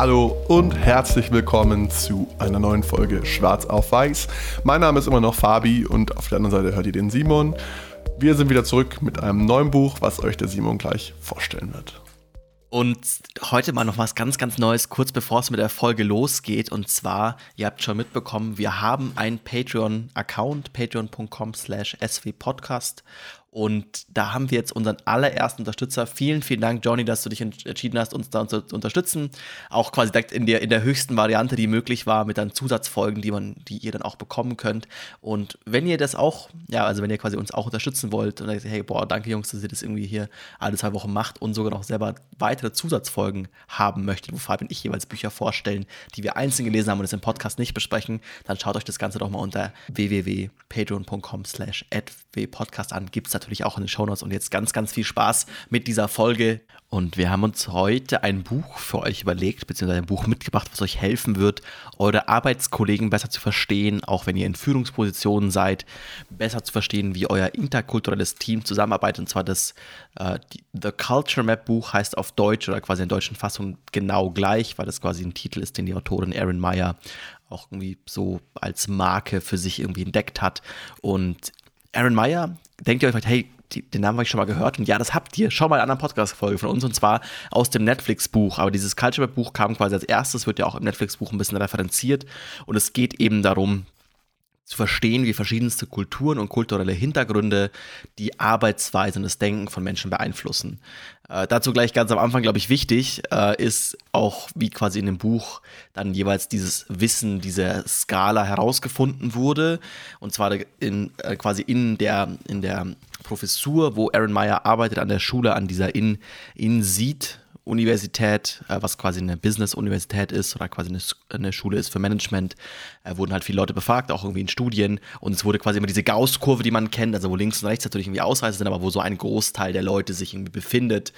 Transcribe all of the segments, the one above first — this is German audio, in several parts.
Hallo und herzlich willkommen zu einer neuen Folge Schwarz auf Weiß. Mein Name ist immer noch Fabi und auf der anderen Seite hört ihr den Simon. Wir sind wieder zurück mit einem neuen Buch, was euch der Simon gleich vorstellen wird. Und heute mal noch was ganz, ganz Neues, kurz bevor es mit der Folge losgeht. Und zwar, ihr habt schon mitbekommen, wir haben einen Patreon-Account, patreon.com slash swpodcast. Und da haben wir jetzt unseren allerersten Unterstützer. Vielen, vielen Dank, Johnny, dass du dich entschieden hast, uns da zu unterstützen. Auch quasi direkt in der, in der höchsten Variante, die möglich war, mit dann Zusatzfolgen, die man, die ihr dann auch bekommen könnt. Und wenn ihr das auch, ja, also wenn ihr quasi uns auch unterstützen wollt und sagt, hey, boah, danke Jungs, dass ihr das irgendwie hier alle zwei Wochen macht und sogar noch selber weitere Zusatzfolgen haben möchtet, wo Fabian und ich jeweils Bücher vorstellen, die wir einzeln gelesen haben und es im Podcast nicht besprechen, dann schaut euch das Ganze doch mal unter www.patreon.com slash Podcast an. Gibt es natürlich auch in den Shownotes. Und jetzt ganz, ganz viel Spaß mit dieser Folge. Und wir haben uns heute ein Buch für euch überlegt, beziehungsweise ein Buch mitgebracht, was euch helfen wird, eure Arbeitskollegen besser zu verstehen, auch wenn ihr in Führungspositionen seid, besser zu verstehen, wie euer interkulturelles Team zusammenarbeitet. Und zwar das äh, The Culture Map Buch heißt auf Deutsch oder quasi in deutschen Fassung genau gleich, weil das quasi ein Titel ist, den die Autorin Erin Meyer auch irgendwie so als Marke für sich irgendwie entdeckt hat. Und Aaron Meyer, denkt ihr euch vielleicht, hey, die, den Namen habe ich schon mal gehört. Und ja, das habt ihr. Schau mal in einer anderen Podcast-Folge von uns und zwar aus dem Netflix-Buch. Aber dieses Culture Map-Buch kam quasi als erstes, wird ja auch im Netflix-Buch ein bisschen referenziert. Und es geht eben darum, zu verstehen, wie verschiedenste Kulturen und kulturelle Hintergründe die Arbeitsweise und das Denken von Menschen beeinflussen. Äh, dazu gleich ganz am Anfang, glaube ich, wichtig äh, ist auch, wie quasi in dem Buch dann jeweils dieses Wissen, diese Skala herausgefunden wurde. Und zwar in, äh, quasi in der, in der Professur, wo Aaron Meyer arbeitet an der Schule, an dieser In, In Seed Universität, äh, was quasi eine Business-Universität ist oder quasi eine, Schule ist für Management, äh, wurden halt viele Leute befragt, auch irgendwie in Studien. Und es wurde quasi immer diese Gauss-Kurve, die man kennt, also wo links und rechts natürlich irgendwie Ausreißer sind, aber wo so ein Großteil der Leute sich irgendwie befindet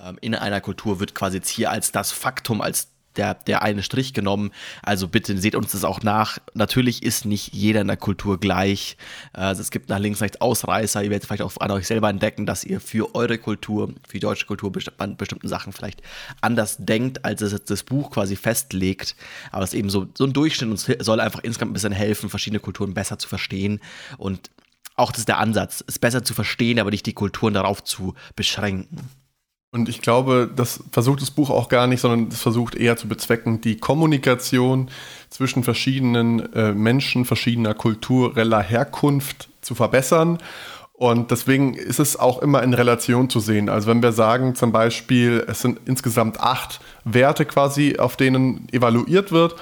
ähm, in einer Kultur, wird quasi jetzt hier als das Faktum, als der, der eine Strich genommen. Also bitte seht uns das auch nach. Natürlich ist nicht jeder in der Kultur gleich. Also es gibt nach links, rechts Ausreißer. Ihr werdet vielleicht auch an euch selber entdecken, dass ihr für eure Kultur, für die deutsche Kultur an bestimmten Sachen vielleicht anders denkt, als es das Buch quasi festlegt. Aber es ist eben so, so ein Durchschnitt und es soll einfach insgesamt ein bisschen helfen, verschiedene Kulturen besser zu verstehen. Und auch das ist der Ansatz, es besser zu verstehen, aber nicht die Kulturen darauf zu beschränken. Und ich glaube, das versucht das Buch auch gar nicht, sondern es versucht eher zu bezwecken, die Kommunikation zwischen verschiedenen äh, Menschen, verschiedener kultureller Herkunft zu verbessern. Und deswegen ist es auch immer in Relation zu sehen. Also wenn wir sagen zum Beispiel, es sind insgesamt acht Werte quasi, auf denen evaluiert wird,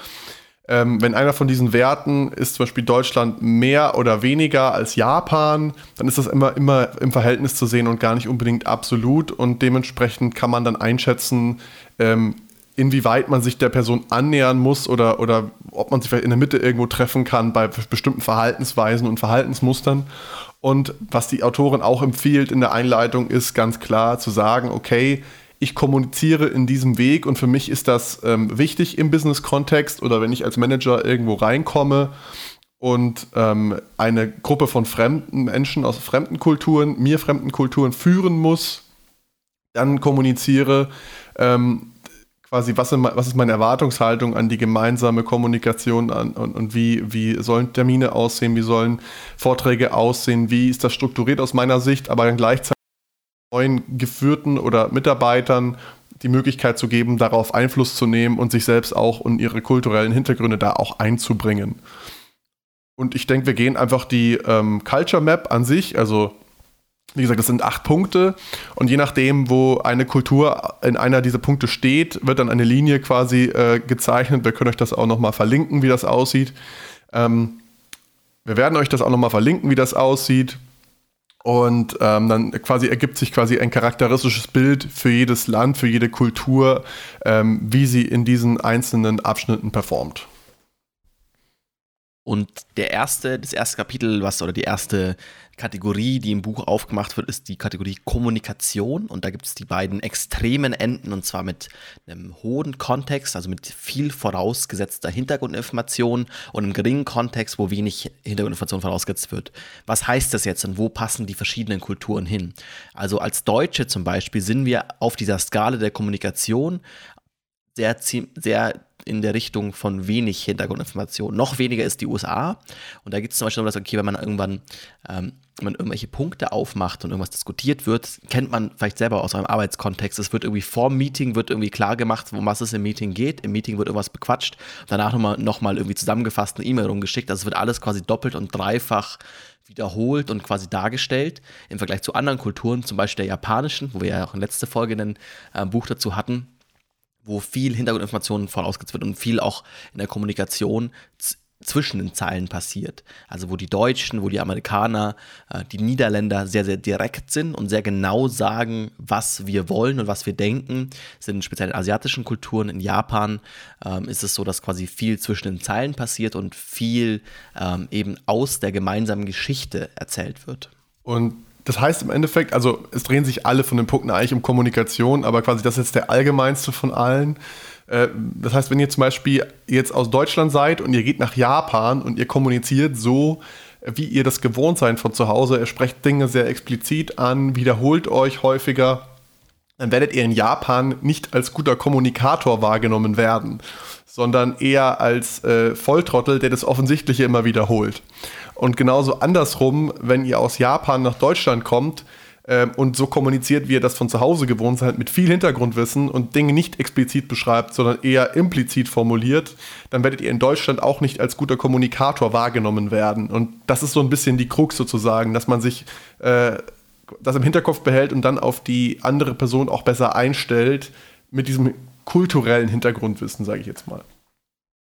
ähm, wenn einer von diesen Werten ist zum Beispiel Deutschland mehr oder weniger als Japan, dann ist das immer, immer im Verhältnis zu sehen und gar nicht unbedingt absolut. Und dementsprechend kann man dann einschätzen, ähm, inwieweit man sich der Person annähern muss oder, oder ob man sich vielleicht in der Mitte irgendwo treffen kann bei bestimmten Verhaltensweisen und Verhaltensmustern. Und was die Autorin auch empfiehlt in der Einleitung ist ganz klar zu sagen, okay, ich kommuniziere in diesem Weg und für mich ist das ähm, wichtig im Business-Kontext oder wenn ich als Manager irgendwo reinkomme und ähm, eine Gruppe von fremden Menschen aus fremden Kulturen, mir fremden Kulturen führen muss, dann kommuniziere ähm, quasi, was, was, ist meine Erwartungshaltung an die gemeinsame Kommunikation an, und, und wie, wie sollen Termine aussehen, wie sollen Vorträge aussehen, wie ist das strukturiert aus meiner Sicht, aber dann gleichzeitig neuen Geführten oder Mitarbeitern die Möglichkeit zu geben, darauf Einfluss zu nehmen und sich selbst auch und ihre kulturellen Hintergründe da auch einzubringen. Und ich denke, wir gehen einfach die ähm, Culture Map an sich, also wie gesagt, das sind acht Punkte und je nachdem, wo eine Kultur in einer dieser Punkte steht, wird dann eine Linie quasi äh, gezeichnet. Wir können euch das auch nochmal verlinken, wie das aussieht. Ähm, wir werden euch das auch nochmal verlinken, wie das aussieht. Und ähm, dann quasi ergibt sich quasi ein charakteristisches Bild für jedes Land, für jede Kultur, ähm, wie sie in diesen einzelnen Abschnitten performt. Und der erste, das erste Kapitel, was oder die erste Kategorie, die im Buch aufgemacht wird, ist die Kategorie Kommunikation. Und da gibt es die beiden extremen Enden, und zwar mit einem hohen Kontext, also mit viel vorausgesetzter Hintergrundinformation und einem geringen Kontext, wo wenig Hintergrundinformation vorausgesetzt wird. Was heißt das jetzt und wo passen die verschiedenen Kulturen hin? Also als Deutsche zum Beispiel sind wir auf dieser Skala der Kommunikation sehr, sehr in der Richtung von wenig Hintergrundinformation. Noch weniger ist die USA. Und da gibt es zum Beispiel, dass, okay, wenn man irgendwann ähm, wenn man irgendwelche Punkte aufmacht und irgendwas diskutiert wird, kennt man vielleicht selber aus eurem Arbeitskontext. Es wird irgendwie vor dem Meeting wird irgendwie klar gemacht, um was es im Meeting geht. Im Meeting wird irgendwas bequatscht, danach nochmal noch mal irgendwie zusammengefasst eine E-Mail rumgeschickt. Also es wird alles quasi doppelt und dreifach wiederholt und quasi dargestellt im Vergleich zu anderen Kulturen, zum Beispiel der japanischen, wo wir ja auch in letzter Folge ein äh, Buch dazu hatten wo viel Hintergrundinformationen vorausgesetzt wird und viel auch in der Kommunikation zwischen den Zeilen passiert. Also wo die Deutschen, wo die Amerikaner, äh, die Niederländer sehr, sehr direkt sind und sehr genau sagen, was wir wollen und was wir denken, sind speziell in asiatischen Kulturen. In Japan ähm, ist es so, dass quasi viel zwischen den Zeilen passiert und viel ähm, eben aus der gemeinsamen Geschichte erzählt wird. Und das heißt im Endeffekt, also es drehen sich alle von den Punkten eigentlich um Kommunikation, aber quasi das ist jetzt der allgemeinste von allen. Äh, das heißt, wenn ihr zum Beispiel jetzt aus Deutschland seid und ihr geht nach Japan und ihr kommuniziert so, wie ihr das gewohnt seid von zu Hause, ihr sprecht Dinge sehr explizit an, wiederholt euch häufiger, dann werdet ihr in Japan nicht als guter Kommunikator wahrgenommen werden, sondern eher als äh, Volltrottel, der das Offensichtliche immer wiederholt. Und genauso andersrum, wenn ihr aus Japan nach Deutschland kommt äh, und so kommuniziert, wie ihr das von zu Hause gewohnt seid, mit viel Hintergrundwissen und Dinge nicht explizit beschreibt, sondern eher implizit formuliert, dann werdet ihr in Deutschland auch nicht als guter Kommunikator wahrgenommen werden. Und das ist so ein bisschen die Krux sozusagen, dass man sich äh, das im Hinterkopf behält und dann auf die andere Person auch besser einstellt mit diesem kulturellen Hintergrundwissen, sage ich jetzt mal.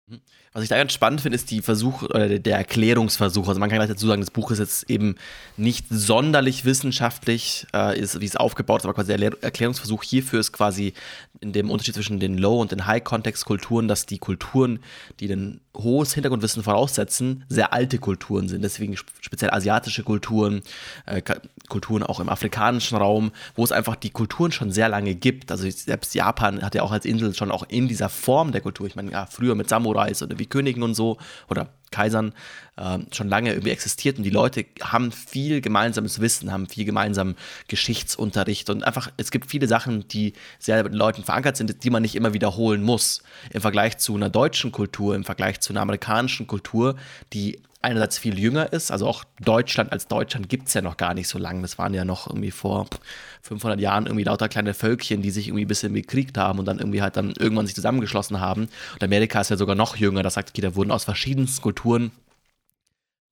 Mhm. Was ich da ganz spannend finde, ist die Versuch oder der Erklärungsversuch. Also man kann gleich dazu sagen, das Buch ist jetzt eben nicht sonderlich wissenschaftlich, äh, ist, wie es aufgebaut ist, aber quasi der Erklärungsversuch hierfür ist quasi in dem Unterschied zwischen den Low- und den High-Kontext-Kulturen, dass die Kulturen, die ein hohes Hintergrundwissen voraussetzen, sehr alte Kulturen sind. Deswegen speziell asiatische Kulturen, äh, Kulturen auch im afrikanischen Raum, wo es einfach die Kulturen schon sehr lange gibt. Also selbst Japan hat ja auch als Insel schon auch in dieser Form der Kultur, ich meine, ja, früher mit Samurais oder wie Königen und so oder Kaisern äh, schon lange irgendwie existiert und die Leute haben viel gemeinsames Wissen, haben viel gemeinsamen Geschichtsunterricht und einfach, es gibt viele Sachen, die sehr mit den Leuten verankert sind, die man nicht immer wiederholen muss. Im Vergleich zu einer deutschen Kultur, im Vergleich zu einer amerikanischen Kultur, die einerseits viel jünger ist, also auch Deutschland als Deutschland gibt es ja noch gar nicht so lange. Das waren ja noch irgendwie vor 500 Jahren irgendwie lauter kleine Völkchen, die sich irgendwie ein bisschen bekriegt haben und dann irgendwie halt dann irgendwann sich zusammengeschlossen haben. Und Amerika ist ja sogar noch jünger, das sagt, da wurden aus verschiedensten Kulturen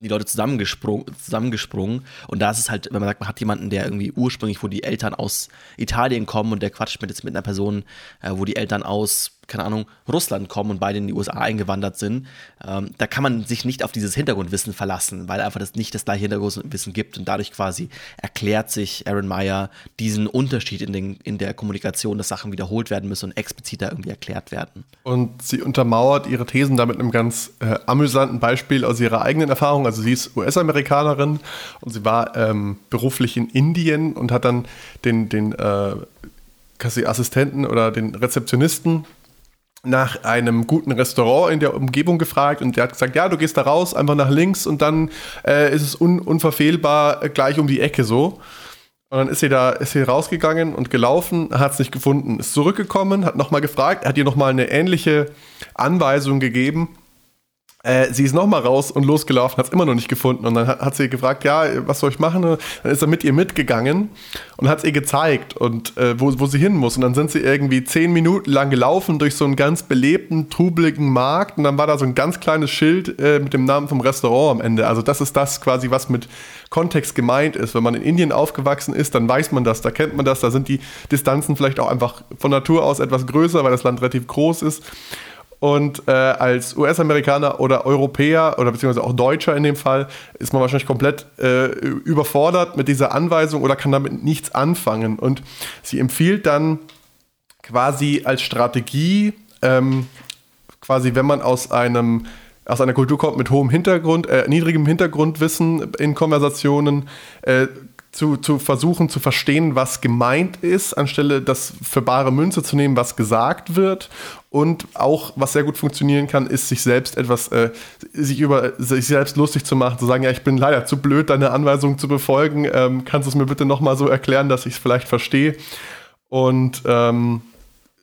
die Leute zusammengesprungen, zusammengesprungen. Und da ist es halt, wenn man sagt, man hat jemanden, der irgendwie ursprünglich, wo die Eltern aus Italien kommen und der quatscht mit jetzt mit einer Person, äh, wo die Eltern aus keine Ahnung, Russland kommen und beide in die USA eingewandert sind, ähm, da kann man sich nicht auf dieses Hintergrundwissen verlassen, weil einfach das nicht das gleiche Hintergrundwissen gibt und dadurch quasi erklärt sich Aaron Meyer diesen Unterschied in, den, in der Kommunikation, dass Sachen wiederholt werden müssen und expliziter irgendwie erklärt werden. Und sie untermauert ihre Thesen damit einem ganz äh, amüsanten Beispiel aus ihrer eigenen Erfahrung. Also sie ist US-Amerikanerin und sie war ähm, beruflich in Indien und hat dann den, den äh, Assistenten oder den Rezeptionisten nach einem guten Restaurant in der Umgebung gefragt und der hat gesagt, ja, du gehst da raus, einfach nach links und dann äh, ist es un unverfehlbar gleich um die Ecke so. Und dann ist sie da, ist sie rausgegangen und gelaufen, hat es nicht gefunden, ist zurückgekommen, hat nochmal gefragt, hat ihr nochmal eine ähnliche Anweisung gegeben äh, sie ist nochmal raus und losgelaufen, hat es immer noch nicht gefunden. Und dann hat, hat, sie gefragt, ja, was soll ich machen? Und dann ist er mit ihr mitgegangen und hat es ihr gezeigt, und, äh, wo, wo sie hin muss. Und dann sind sie irgendwie zehn Minuten lang gelaufen durch so einen ganz belebten, trubeligen Markt. Und dann war da so ein ganz kleines Schild äh, mit dem Namen vom Restaurant am Ende. Also das ist das quasi, was mit Kontext gemeint ist. Wenn man in Indien aufgewachsen ist, dann weiß man das, da kennt man das. Da sind die Distanzen vielleicht auch einfach von Natur aus etwas größer, weil das Land relativ groß ist. Und äh, als US-Amerikaner oder Europäer oder beziehungsweise auch Deutscher in dem Fall ist man wahrscheinlich komplett äh, überfordert mit dieser Anweisung oder kann damit nichts anfangen. Und sie empfiehlt dann quasi als Strategie, ähm, quasi wenn man aus einem aus einer Kultur kommt mit hohem Hintergrund, äh, niedrigem Hintergrundwissen in Konversationen, äh, zu, zu versuchen zu verstehen, was gemeint ist, anstelle das für bare Münze zu nehmen, was gesagt wird. Und auch, was sehr gut funktionieren kann, ist, sich selbst etwas, äh, sich über sich selbst lustig zu machen, zu sagen, ja, ich bin leider zu blöd, deine Anweisung zu befolgen. Ähm, kannst du es mir bitte nochmal so erklären, dass ich es vielleicht verstehe? Und ähm,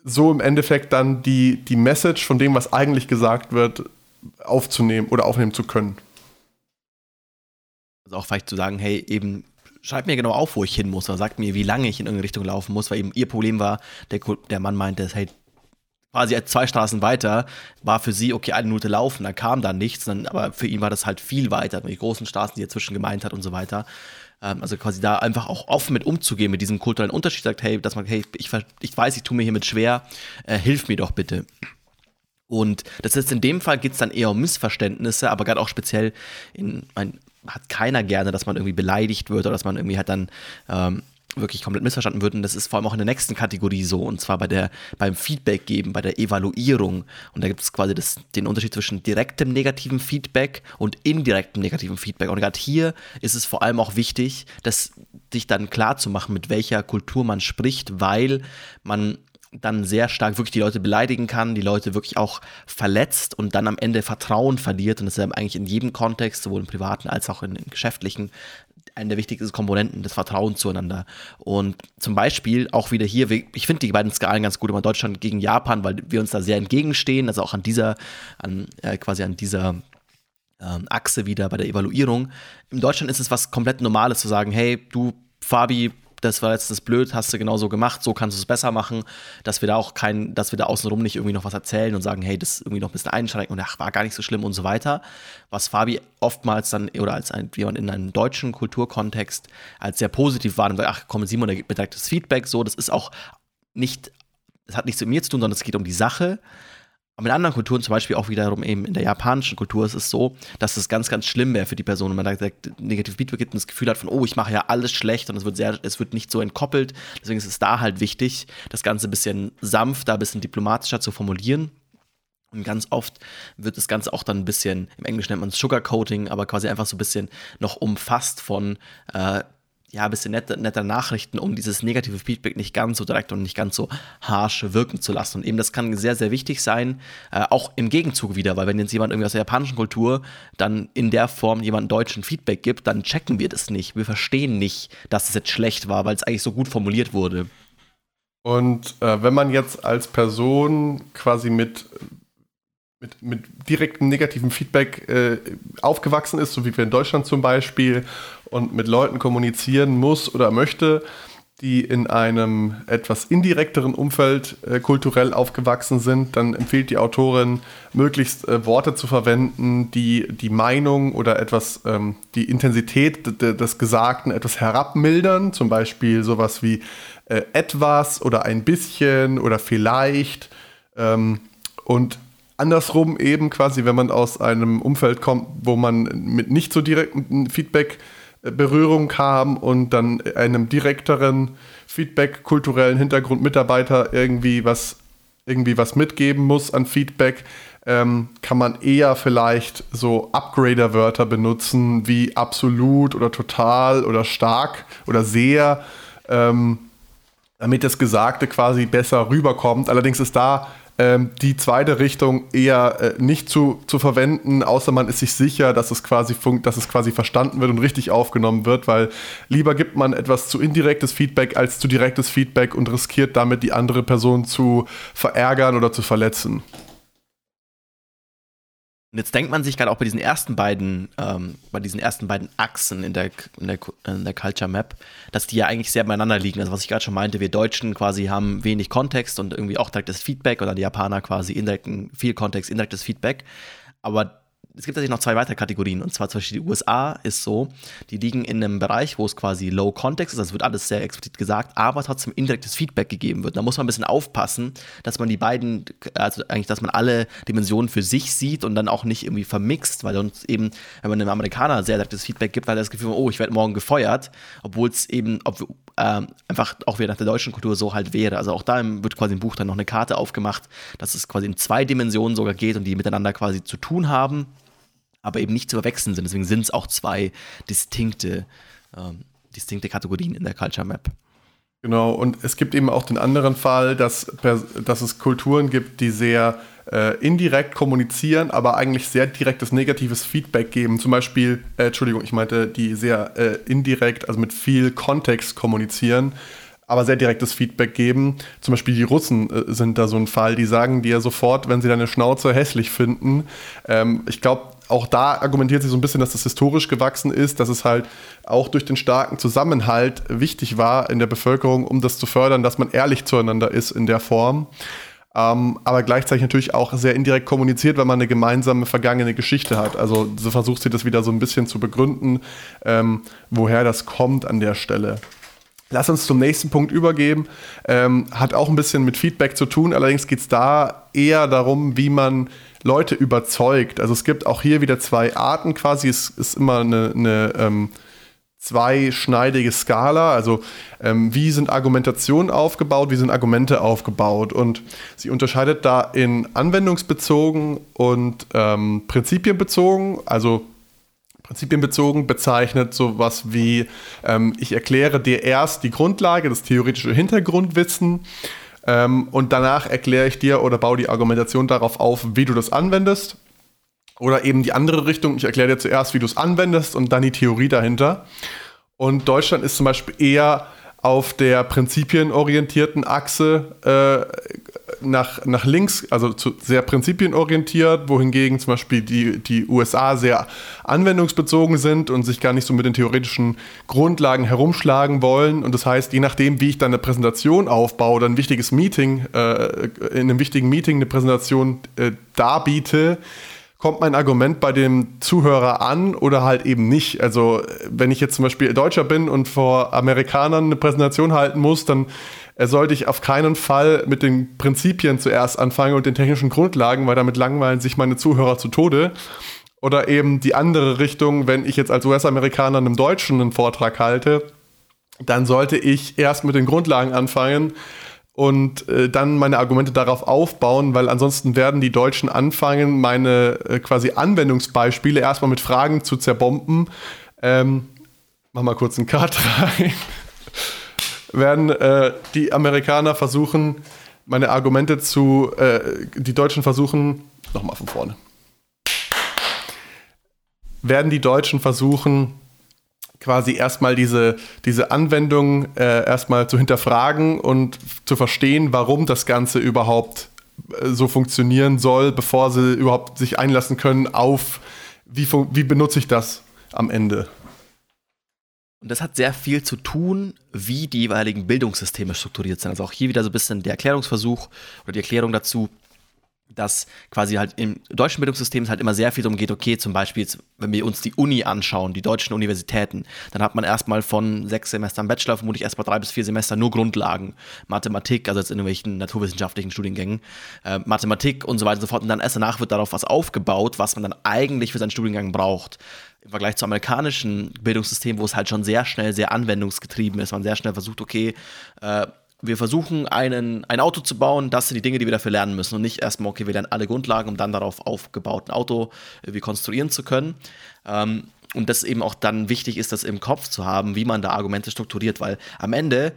so im Endeffekt dann die, die Message von dem, was eigentlich gesagt wird, aufzunehmen oder aufnehmen zu können. Also auch vielleicht zu sagen, hey, eben schreibt mir genau auf, wo ich hin muss oder sagt mir, wie lange ich in irgendeine Richtung laufen muss, weil eben ihr Problem war, der, der Mann meinte, hey, quasi zwei Straßen weiter, war für sie, okay, eine Minute laufen, da kam dann nichts, dann, aber für ihn war das halt viel weiter, die großen Straßen, die er zwischen gemeint hat und so weiter. Ähm, also quasi da einfach auch offen mit umzugehen, mit diesem kulturellen Unterschied, sagt, hey, dass man, hey, ich, ich weiß, ich tue mir hiermit schwer, äh, hilf mir doch bitte. Und das ist in dem Fall geht es dann eher um Missverständnisse, aber gerade auch speziell in, mein, hat keiner gerne, dass man irgendwie beleidigt wird oder dass man irgendwie halt dann ähm, wirklich komplett missverstanden wird. Und das ist vor allem auch in der nächsten Kategorie so, und zwar bei der, beim Feedback geben, bei der Evaluierung. Und da gibt es quasi das, den Unterschied zwischen direktem negativen Feedback und indirektem negativen Feedback. Und gerade hier ist es vor allem auch wichtig, dass sich dann klar zu machen, mit welcher Kultur man spricht, weil man dann sehr stark wirklich die Leute beleidigen kann, die Leute wirklich auch verletzt und dann am Ende Vertrauen verliert. Und das ist eigentlich in jedem Kontext, sowohl im privaten als auch in, in geschäftlichen, eine der wichtigsten Komponenten des Vertrauens zueinander. Und zum Beispiel auch wieder hier, ich finde die beiden Skalen ganz gut, immer Deutschland gegen Japan, weil wir uns da sehr entgegenstehen, also auch an dieser, an, äh, quasi an dieser ähm, Achse wieder bei der Evaluierung. In Deutschland ist es was komplett Normales zu sagen, hey, du, Fabi, das war jetzt das blöd, hast du genau so gemacht, so kannst du es besser machen, dass wir da auch kein, dass wir da außenrum nicht irgendwie noch was erzählen und sagen, hey, das irgendwie noch ein bisschen einschränken und ach, war gar nicht so schlimm und so weiter. Was Fabi oftmals dann, oder als ein, jemand in einem deutschen Kulturkontext als sehr positiv war und sagt, ach komm, Simon, der gibt mir direkt das Feedback, so, das ist auch nicht, das hat nichts mit mir zu tun, sondern es geht um die Sache. Aber in anderen Kulturen, zum Beispiel auch wiederum eben in der japanischen Kultur, ist es so, dass es ganz, ganz schlimm wäre für die Person, wenn man da direkt negativ Feedback gibt und das Gefühl hat von, oh, ich mache ja alles schlecht und es wird sehr, es wird nicht so entkoppelt. Deswegen ist es da halt wichtig, das Ganze ein bisschen sanfter, ein bisschen diplomatischer zu formulieren. Und ganz oft wird das Ganze auch dann ein bisschen, im Englischen nennt man es Sugarcoating, aber quasi einfach so ein bisschen noch umfasst von äh, ja, ein bisschen netter, netter Nachrichten, um dieses negative Feedback nicht ganz so direkt und nicht ganz so harsch wirken zu lassen. Und eben das kann sehr, sehr wichtig sein, äh, auch im Gegenzug wieder, weil wenn jetzt jemand irgendwie aus der japanischen Kultur dann in der Form jemand deutschen Feedback gibt, dann checken wir das nicht. Wir verstehen nicht, dass es jetzt schlecht war, weil es eigentlich so gut formuliert wurde. Und äh, wenn man jetzt als Person quasi mit mit, mit direktem negativen Feedback äh, aufgewachsen ist, so wie wir in Deutschland zum Beispiel, und mit Leuten kommunizieren muss oder möchte, die in einem etwas indirekteren Umfeld äh, kulturell aufgewachsen sind, dann empfiehlt die Autorin, möglichst äh, Worte zu verwenden, die die Meinung oder etwas, ähm, die Intensität des Gesagten etwas herabmildern. Zum Beispiel sowas wie äh, etwas oder ein bisschen oder vielleicht. Ähm, und andersrum eben quasi, wenn man aus einem Umfeld kommt, wo man mit nicht so direktem Feedback äh, Berührung kam und dann einem direkteren Feedback kulturellen Hintergrund Mitarbeiter irgendwie was irgendwie was mitgeben muss an Feedback, ähm, kann man eher vielleicht so Upgrader-Wörter benutzen wie absolut oder total oder stark oder sehr, ähm, damit das Gesagte quasi besser rüberkommt. Allerdings ist da ähm, die zweite Richtung eher äh, nicht zu, zu verwenden, außer man ist sich sicher, dass es, quasi dass es quasi verstanden wird und richtig aufgenommen wird, weil lieber gibt man etwas zu indirektes Feedback als zu direktes Feedback und riskiert damit die andere Person zu verärgern oder zu verletzen. Und jetzt denkt man sich gerade auch bei diesen ersten beiden, ähm, bei diesen ersten beiden Achsen in der, in, der, in der Culture Map, dass die ja eigentlich sehr beieinander liegen. Also was ich gerade schon meinte, wir Deutschen quasi haben wenig Kontext und irgendwie auch direktes Feedback oder die Japaner quasi indirekten, viel Kontext, indirektes Feedback. Aber es gibt natürlich noch zwei weitere Kategorien. Und zwar zum Beispiel die USA ist so, die liegen in einem Bereich, wo es quasi Low Context ist, also wird alles sehr explizit gesagt, aber trotzdem indirektes Feedback gegeben wird. Da muss man ein bisschen aufpassen, dass man die beiden, also eigentlich, dass man alle Dimensionen für sich sieht und dann auch nicht irgendwie vermixt, weil sonst eben, wenn man einem Amerikaner sehr direktes Feedback gibt, weil er das Gefühl hat, oh, ich werde morgen gefeuert, obwohl es eben, ob, äh, einfach auch wieder nach der deutschen Kultur so halt wäre. Also auch da wird quasi im Buch dann noch eine Karte aufgemacht, dass es quasi in zwei Dimensionen sogar geht und die miteinander quasi zu tun haben aber eben nicht zu verwechseln sind. Deswegen sind es auch zwei distinkte, ähm, distinkte Kategorien in der Culture Map. Genau, und es gibt eben auch den anderen Fall, dass, dass es Kulturen gibt, die sehr äh, indirekt kommunizieren, aber eigentlich sehr direktes negatives Feedback geben. Zum Beispiel, äh, Entschuldigung, ich meinte, die sehr äh, indirekt, also mit viel Kontext kommunizieren, aber sehr direktes Feedback geben. Zum Beispiel die Russen äh, sind da so ein Fall, die sagen dir sofort, wenn sie deine Schnauze hässlich finden. Ähm, ich glaube, auch da argumentiert sie so ein bisschen, dass das historisch gewachsen ist, dass es halt auch durch den starken Zusammenhalt wichtig war in der Bevölkerung, um das zu fördern, dass man ehrlich zueinander ist in der Form. Ähm, aber gleichzeitig natürlich auch sehr indirekt kommuniziert, weil man eine gemeinsame vergangene Geschichte hat. Also so versucht sie das wieder so ein bisschen zu begründen, ähm, woher das kommt an der Stelle. Lass uns zum nächsten Punkt übergeben. Ähm, hat auch ein bisschen mit Feedback zu tun, allerdings geht es da eher darum, wie man Leute überzeugt. Also es gibt auch hier wieder zwei Arten quasi. Es ist immer eine, eine ähm, zweischneidige Skala. Also ähm, wie sind Argumentationen aufgebaut, wie sind Argumente aufgebaut. Und sie unterscheidet da in anwendungsbezogen und ähm, prinzipienbezogen. Also prinzipienbezogen bezeichnet sowas wie, ähm, ich erkläre dir erst die Grundlage, das theoretische Hintergrundwissen ähm, und danach erkläre ich dir oder baue die Argumentation darauf auf, wie du das anwendest. Oder eben die andere Richtung, ich erkläre dir zuerst, wie du es anwendest und dann die Theorie dahinter. Und Deutschland ist zum Beispiel eher auf der prinzipienorientierten Achse äh, nach, nach links, also zu, sehr prinzipienorientiert, wohingegen zum Beispiel die, die USA sehr anwendungsbezogen sind und sich gar nicht so mit den theoretischen Grundlagen herumschlagen wollen. Und das heißt, je nachdem, wie ich dann eine Präsentation aufbaue oder ein wichtiges Meeting, äh, in einem wichtigen Meeting eine Präsentation äh, darbiete, kommt mein Argument bei dem Zuhörer an oder halt eben nicht. Also wenn ich jetzt zum Beispiel Deutscher bin und vor Amerikanern eine Präsentation halten muss, dann sollte ich auf keinen Fall mit den Prinzipien zuerst anfangen und den technischen Grundlagen, weil damit langweilen sich meine Zuhörer zu Tode. Oder eben die andere Richtung, wenn ich jetzt als US-Amerikaner einem Deutschen einen Vortrag halte, dann sollte ich erst mit den Grundlagen anfangen und äh, dann meine Argumente darauf aufbauen, weil ansonsten werden die Deutschen anfangen, meine äh, quasi Anwendungsbeispiele erstmal mit Fragen zu zerbomben. Ähm, mach mal kurz einen Cut rein werden äh, die Amerikaner versuchen, meine Argumente zu, äh, die Deutschen versuchen, nochmal von vorne, werden die Deutschen versuchen, quasi erstmal diese, diese Anwendung äh, erstmal zu hinterfragen und zu verstehen, warum das Ganze überhaupt äh, so funktionieren soll, bevor sie überhaupt sich einlassen können auf, wie, wie benutze ich das am Ende. Und das hat sehr viel zu tun, wie die jeweiligen Bildungssysteme strukturiert sind. Also auch hier wieder so ein bisschen der Erklärungsversuch oder die Erklärung dazu, dass quasi halt im deutschen Bildungssystem es halt immer sehr viel darum geht, okay, zum Beispiel, wenn wir uns die Uni anschauen, die deutschen Universitäten, dann hat man erstmal von sechs Semestern Bachelor vermutlich erstmal drei bis vier Semester nur Grundlagen, Mathematik, also jetzt in irgendwelchen naturwissenschaftlichen Studiengängen, äh, Mathematik und so weiter und so fort. Und dann erst danach wird darauf was aufgebaut, was man dann eigentlich für seinen Studiengang braucht im Vergleich zum amerikanischen Bildungssystem, wo es halt schon sehr schnell sehr anwendungsgetrieben ist. Man sehr schnell versucht, okay, äh, wir versuchen einen, ein Auto zu bauen, das sind die Dinge, die wir dafür lernen müssen und nicht erstmal, okay, wir lernen alle Grundlagen, um dann darauf aufgebaut ein Auto äh, konstruieren zu können. Ähm, und das eben auch dann wichtig ist, das im Kopf zu haben, wie man da Argumente strukturiert, weil am Ende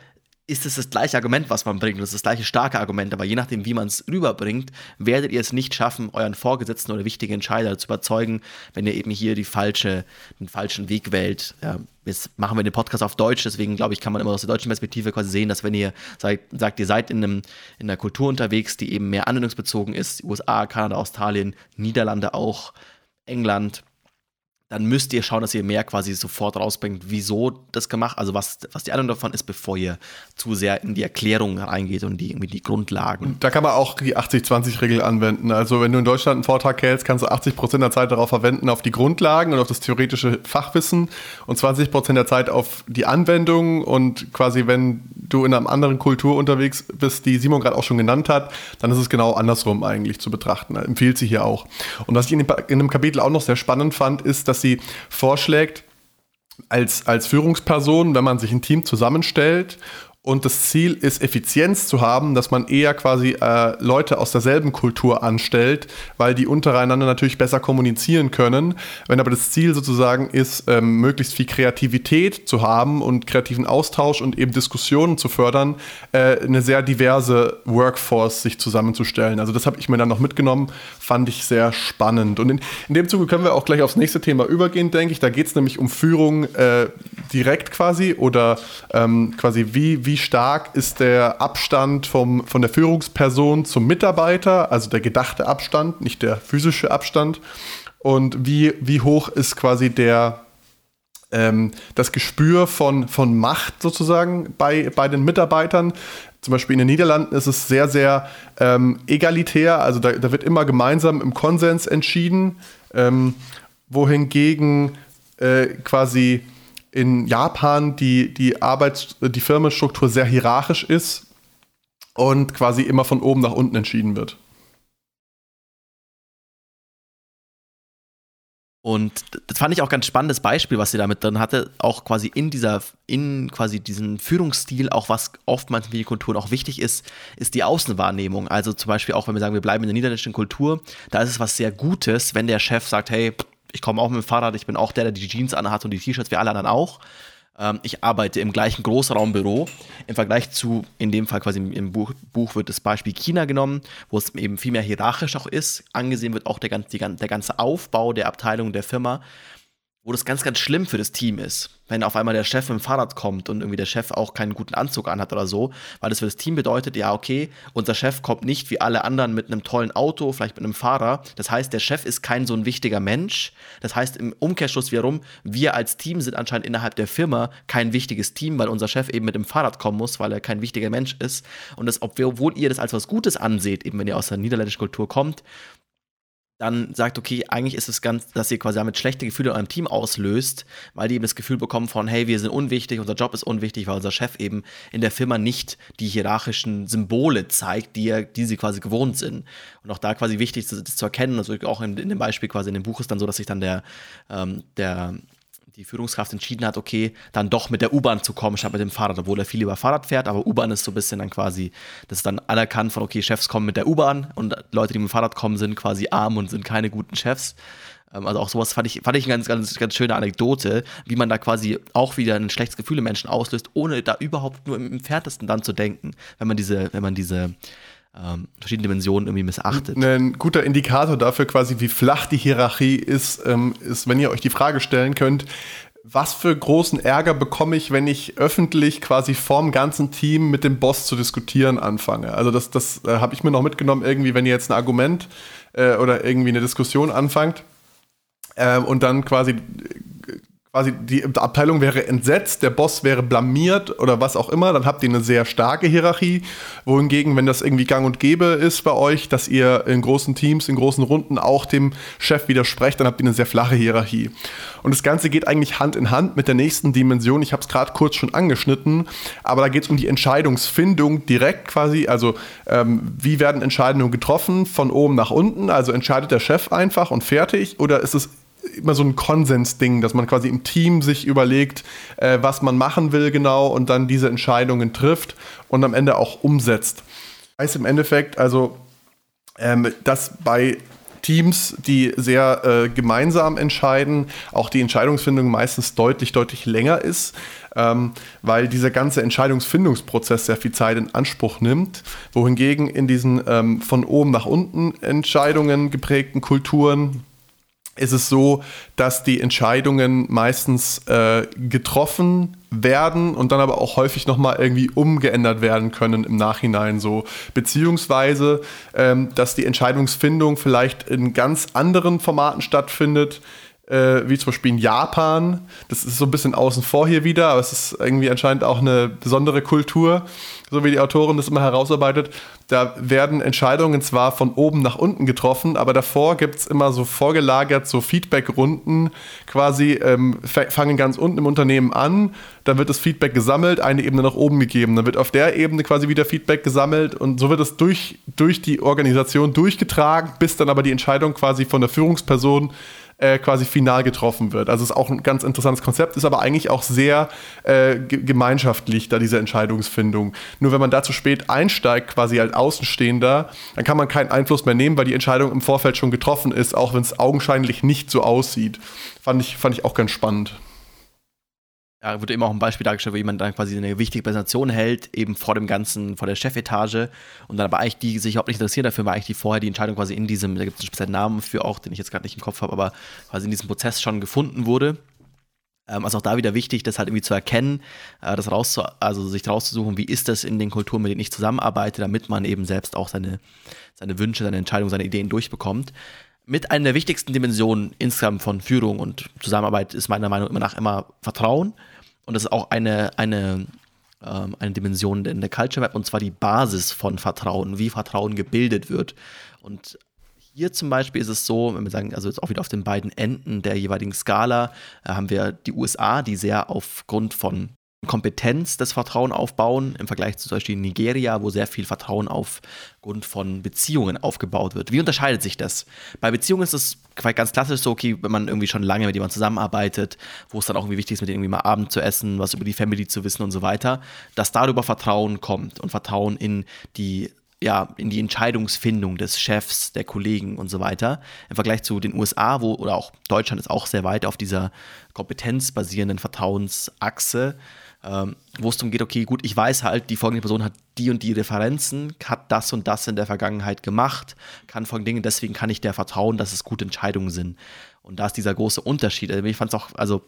ist es das gleiche Argument, was man bringt. Es ist das gleiche starke Argument. Aber je nachdem, wie man es rüberbringt, werdet ihr es nicht schaffen, euren Vorgesetzten oder wichtigen Entscheider zu überzeugen, wenn ihr eben hier die falsche, den falschen Weg wählt. Ja, jetzt machen wir den Podcast auf Deutsch, deswegen glaube ich, kann man immer aus der deutschen Perspektive quasi sehen, dass wenn ihr seid, sagt, ihr seid in, einem, in einer Kultur unterwegs, die eben mehr anwendungsbezogen ist, USA, Kanada, Australien, Niederlande auch, England, dann müsst ihr schauen, dass ihr mehr quasi sofort rausbringt, wieso das gemacht, also was, was die Ahnung davon ist, bevor ihr zu sehr in die Erklärung reingeht und die, irgendwie die Grundlagen. Da kann man auch die 80-20-Regel anwenden. Also wenn du in Deutschland einen Vortrag hältst, kannst du 80 Prozent der Zeit darauf verwenden, auf die Grundlagen und auf das theoretische Fachwissen und 20 Prozent der Zeit auf die Anwendung und quasi wenn du in einer anderen Kultur unterwegs bist, die Simon gerade auch schon genannt hat, dann ist es genau andersrum eigentlich zu betrachten. Empfiehlt sie hier auch. Und was ich in dem, in dem Kapitel auch noch sehr spannend fand, ist, dass sie vorschlägt, als, als Führungsperson, wenn man sich ein Team zusammenstellt und das Ziel ist, Effizienz zu haben, dass man eher quasi äh, Leute aus derselben Kultur anstellt, weil die untereinander natürlich besser kommunizieren können. Wenn aber das Ziel sozusagen ist, ähm, möglichst viel Kreativität zu haben und kreativen Austausch und eben Diskussionen zu fördern, äh, eine sehr diverse Workforce sich zusammenzustellen. Also das habe ich mir dann noch mitgenommen, fand ich sehr spannend. Und in, in dem Zuge können wir auch gleich aufs nächste Thema übergehen, denke ich. Da geht es nämlich um Führung äh, direkt quasi oder ähm, quasi wie, wie wie stark ist der Abstand vom, von der Führungsperson zum Mitarbeiter, also der gedachte Abstand, nicht der physische Abstand. Und wie, wie hoch ist quasi der, ähm, das Gespür von, von Macht sozusagen bei, bei den Mitarbeitern. Zum Beispiel in den Niederlanden ist es sehr, sehr ähm, egalitär, also da, da, wird immer gemeinsam im Konsens entschieden, ähm, wohingegen äh, quasi in Japan die, die Arbeits-, die Firmenstruktur sehr hierarchisch ist und quasi immer von oben nach unten entschieden wird. Und das fand ich auch ganz spannendes Beispiel, was sie damit drin hatte, auch quasi in dieser, in quasi diesen Führungsstil, auch was oftmals in Videokulturen auch wichtig ist, ist die Außenwahrnehmung. Also zum Beispiel auch, wenn wir sagen, wir bleiben in der niederländischen Kultur, da ist es was sehr Gutes, wenn der Chef sagt, hey, ich komme auch mit dem Fahrrad, ich bin auch der, der die Jeans anhat und die T-Shirts, wie alle anderen auch. Ähm, ich arbeite im gleichen Großraumbüro. Im Vergleich zu, in dem Fall quasi im Buch, Buch wird das Beispiel China genommen, wo es eben viel mehr hierarchisch auch ist. Angesehen wird auch der, die, der ganze Aufbau der Abteilung der Firma wo das ganz, ganz schlimm für das Team ist, wenn auf einmal der Chef mit dem Fahrrad kommt und irgendwie der Chef auch keinen guten Anzug anhat oder so, weil das für das Team bedeutet, ja, okay, unser Chef kommt nicht wie alle anderen mit einem tollen Auto, vielleicht mit einem Fahrer. Das heißt, der Chef ist kein so ein wichtiger Mensch. Das heißt, im Umkehrschluss wiederum, wir als Team sind anscheinend innerhalb der Firma kein wichtiges Team, weil unser Chef eben mit dem Fahrrad kommen muss, weil er kein wichtiger Mensch ist. Und das, obwohl ihr das als was Gutes anseht, eben wenn ihr aus der niederländischen Kultur kommt, dann sagt, okay, eigentlich ist es ganz, dass ihr quasi damit schlechte Gefühle in eurem Team auslöst, weil die eben das Gefühl bekommen von, hey, wir sind unwichtig, unser Job ist unwichtig, weil unser Chef eben in der Firma nicht die hierarchischen Symbole zeigt, die, die sie quasi gewohnt sind. Und auch da quasi wichtig, das, das zu erkennen, also auch in, in, dem Beispiel quasi in dem Buch ist dann so, dass sich dann der, ähm, der die Führungskraft entschieden hat, okay, dann doch mit der U-Bahn zu kommen, statt mit dem Fahrrad, obwohl er viel über Fahrrad fährt, aber U-Bahn ist so ein bisschen dann quasi, das ist dann anerkannt von, okay, Chefs kommen mit der U-Bahn und Leute, die mit dem Fahrrad kommen, sind quasi arm und sind keine guten Chefs. Ähm, also auch sowas fand ich, fand ich eine ganz, ganz, ganz schöne Anekdote, wie man da quasi auch wieder ein schlechtes Gefühl im Menschen auslöst, ohne da überhaupt nur im Entferntesten dann zu denken, wenn man diese, wenn man diese ähm, verschiedene Dimensionen irgendwie missachtet. Ein guter Indikator dafür quasi, wie flach die Hierarchie ist, ähm, ist, wenn ihr euch die Frage stellen könnt, was für großen Ärger bekomme ich, wenn ich öffentlich quasi vorm ganzen Team mit dem Boss zu diskutieren anfange? Also das, das äh, habe ich mir noch mitgenommen, irgendwie, wenn ihr jetzt ein Argument äh, oder irgendwie eine Diskussion anfangt äh, und dann quasi quasi die Abteilung wäre entsetzt, der Boss wäre blamiert oder was auch immer, dann habt ihr eine sehr starke Hierarchie. Wohingegen, wenn das irgendwie gang und gäbe ist bei euch, dass ihr in großen Teams, in großen Runden auch dem Chef widersprecht, dann habt ihr eine sehr flache Hierarchie. Und das Ganze geht eigentlich Hand in Hand mit der nächsten Dimension. Ich habe es gerade kurz schon angeschnitten, aber da geht es um die Entscheidungsfindung direkt quasi. Also ähm, wie werden Entscheidungen getroffen von oben nach unten? Also entscheidet der Chef einfach und fertig oder ist es immer so ein Konsensding, dass man quasi im Team sich überlegt, äh, was man machen will genau und dann diese Entscheidungen trifft und am Ende auch umsetzt. Heißt im Endeffekt also, ähm, dass bei Teams, die sehr äh, gemeinsam entscheiden, auch die Entscheidungsfindung meistens deutlich, deutlich länger ist, ähm, weil dieser ganze Entscheidungsfindungsprozess sehr viel Zeit in Anspruch nimmt, wohingegen in diesen ähm, von oben nach unten Entscheidungen geprägten Kulturen ist es so, dass die Entscheidungen meistens äh, getroffen werden und dann aber auch häufig nochmal irgendwie umgeändert werden können im Nachhinein so. Beziehungsweise, ähm, dass die Entscheidungsfindung vielleicht in ganz anderen Formaten stattfindet, äh, wie zum Beispiel in Japan. Das ist so ein bisschen außen vor hier wieder, aber es ist irgendwie anscheinend auch eine besondere Kultur, so wie die Autorin das immer herausarbeitet. Da werden Entscheidungen zwar von oben nach unten getroffen, aber davor gibt es immer so vorgelagert so Feedback-Runden, quasi ähm, fangen ganz unten im Unternehmen an, dann wird das Feedback gesammelt, eine Ebene nach oben gegeben, dann wird auf der Ebene quasi wieder Feedback gesammelt und so wird es durch, durch die Organisation durchgetragen, bis dann aber die Entscheidung quasi von der Führungsperson äh, quasi final getroffen wird. Also es ist auch ein ganz interessantes Konzept, ist aber eigentlich auch sehr äh, gemeinschaftlich, da diese Entscheidungsfindung. Nur wenn man da zu spät einsteigt, quasi als Außenstehender, dann kann man keinen Einfluss mehr nehmen, weil die Entscheidung im Vorfeld schon getroffen ist, auch wenn es augenscheinlich nicht so aussieht. Fand ich, fand ich auch ganz spannend ja, wird immer auch ein Beispiel dargestellt, wo jemand dann quasi eine wichtige Präsentation hält, eben vor dem ganzen, vor der Chefetage und dann aber eigentlich die sich überhaupt nicht interessieren dafür, weil eigentlich die vorher die Entscheidung quasi in diesem, da gibt es einen speziellen Namen für auch, den ich jetzt gerade nicht im Kopf habe, aber quasi in diesem Prozess schon gefunden wurde. Ähm, also auch da wieder wichtig, das halt irgendwie zu erkennen, äh, das rauszu also sich rauszusuchen, wie ist das in den Kulturen, mit denen ich zusammenarbeite, damit man eben selbst auch seine, seine Wünsche, seine Entscheidungen, seine Ideen durchbekommt. Mit einer der wichtigsten Dimensionen insgesamt von Führung und Zusammenarbeit ist meiner Meinung nach immer Vertrauen. Und das ist auch eine, eine, ähm, eine Dimension in der Culture Map, und zwar die Basis von Vertrauen, wie Vertrauen gebildet wird. Und hier zum Beispiel ist es so, wenn wir sagen, also jetzt auch wieder auf den beiden Enden der jeweiligen Skala, äh, haben wir die USA, die sehr aufgrund von Kompetenz das Vertrauen aufbauen, im Vergleich zu zum Beispiel Nigeria, wo sehr viel Vertrauen aufgrund von Beziehungen aufgebaut wird. Wie unterscheidet sich das? Bei Beziehungen ist es ganz klassisch so, okay, wenn man irgendwie schon lange mit jemandem zusammenarbeitet, wo es dann auch irgendwie wichtig ist, mit denen irgendwie mal Abend zu essen, was über die Family zu wissen und so weiter, dass darüber Vertrauen kommt und Vertrauen in die ja, in die Entscheidungsfindung des Chefs, der Kollegen und so weiter. Im Vergleich zu den USA, wo, oder auch Deutschland ist auch sehr weit auf dieser kompetenzbasierenden Vertrauensachse, ähm, wo es darum geht, okay, gut, ich weiß halt, die folgende Person hat die und die Referenzen, hat das und das in der Vergangenheit gemacht, kann folgende Dinge, deswegen kann ich der vertrauen, dass es gute Entscheidungen sind. Und da ist dieser große Unterschied. Also ich fand es auch, also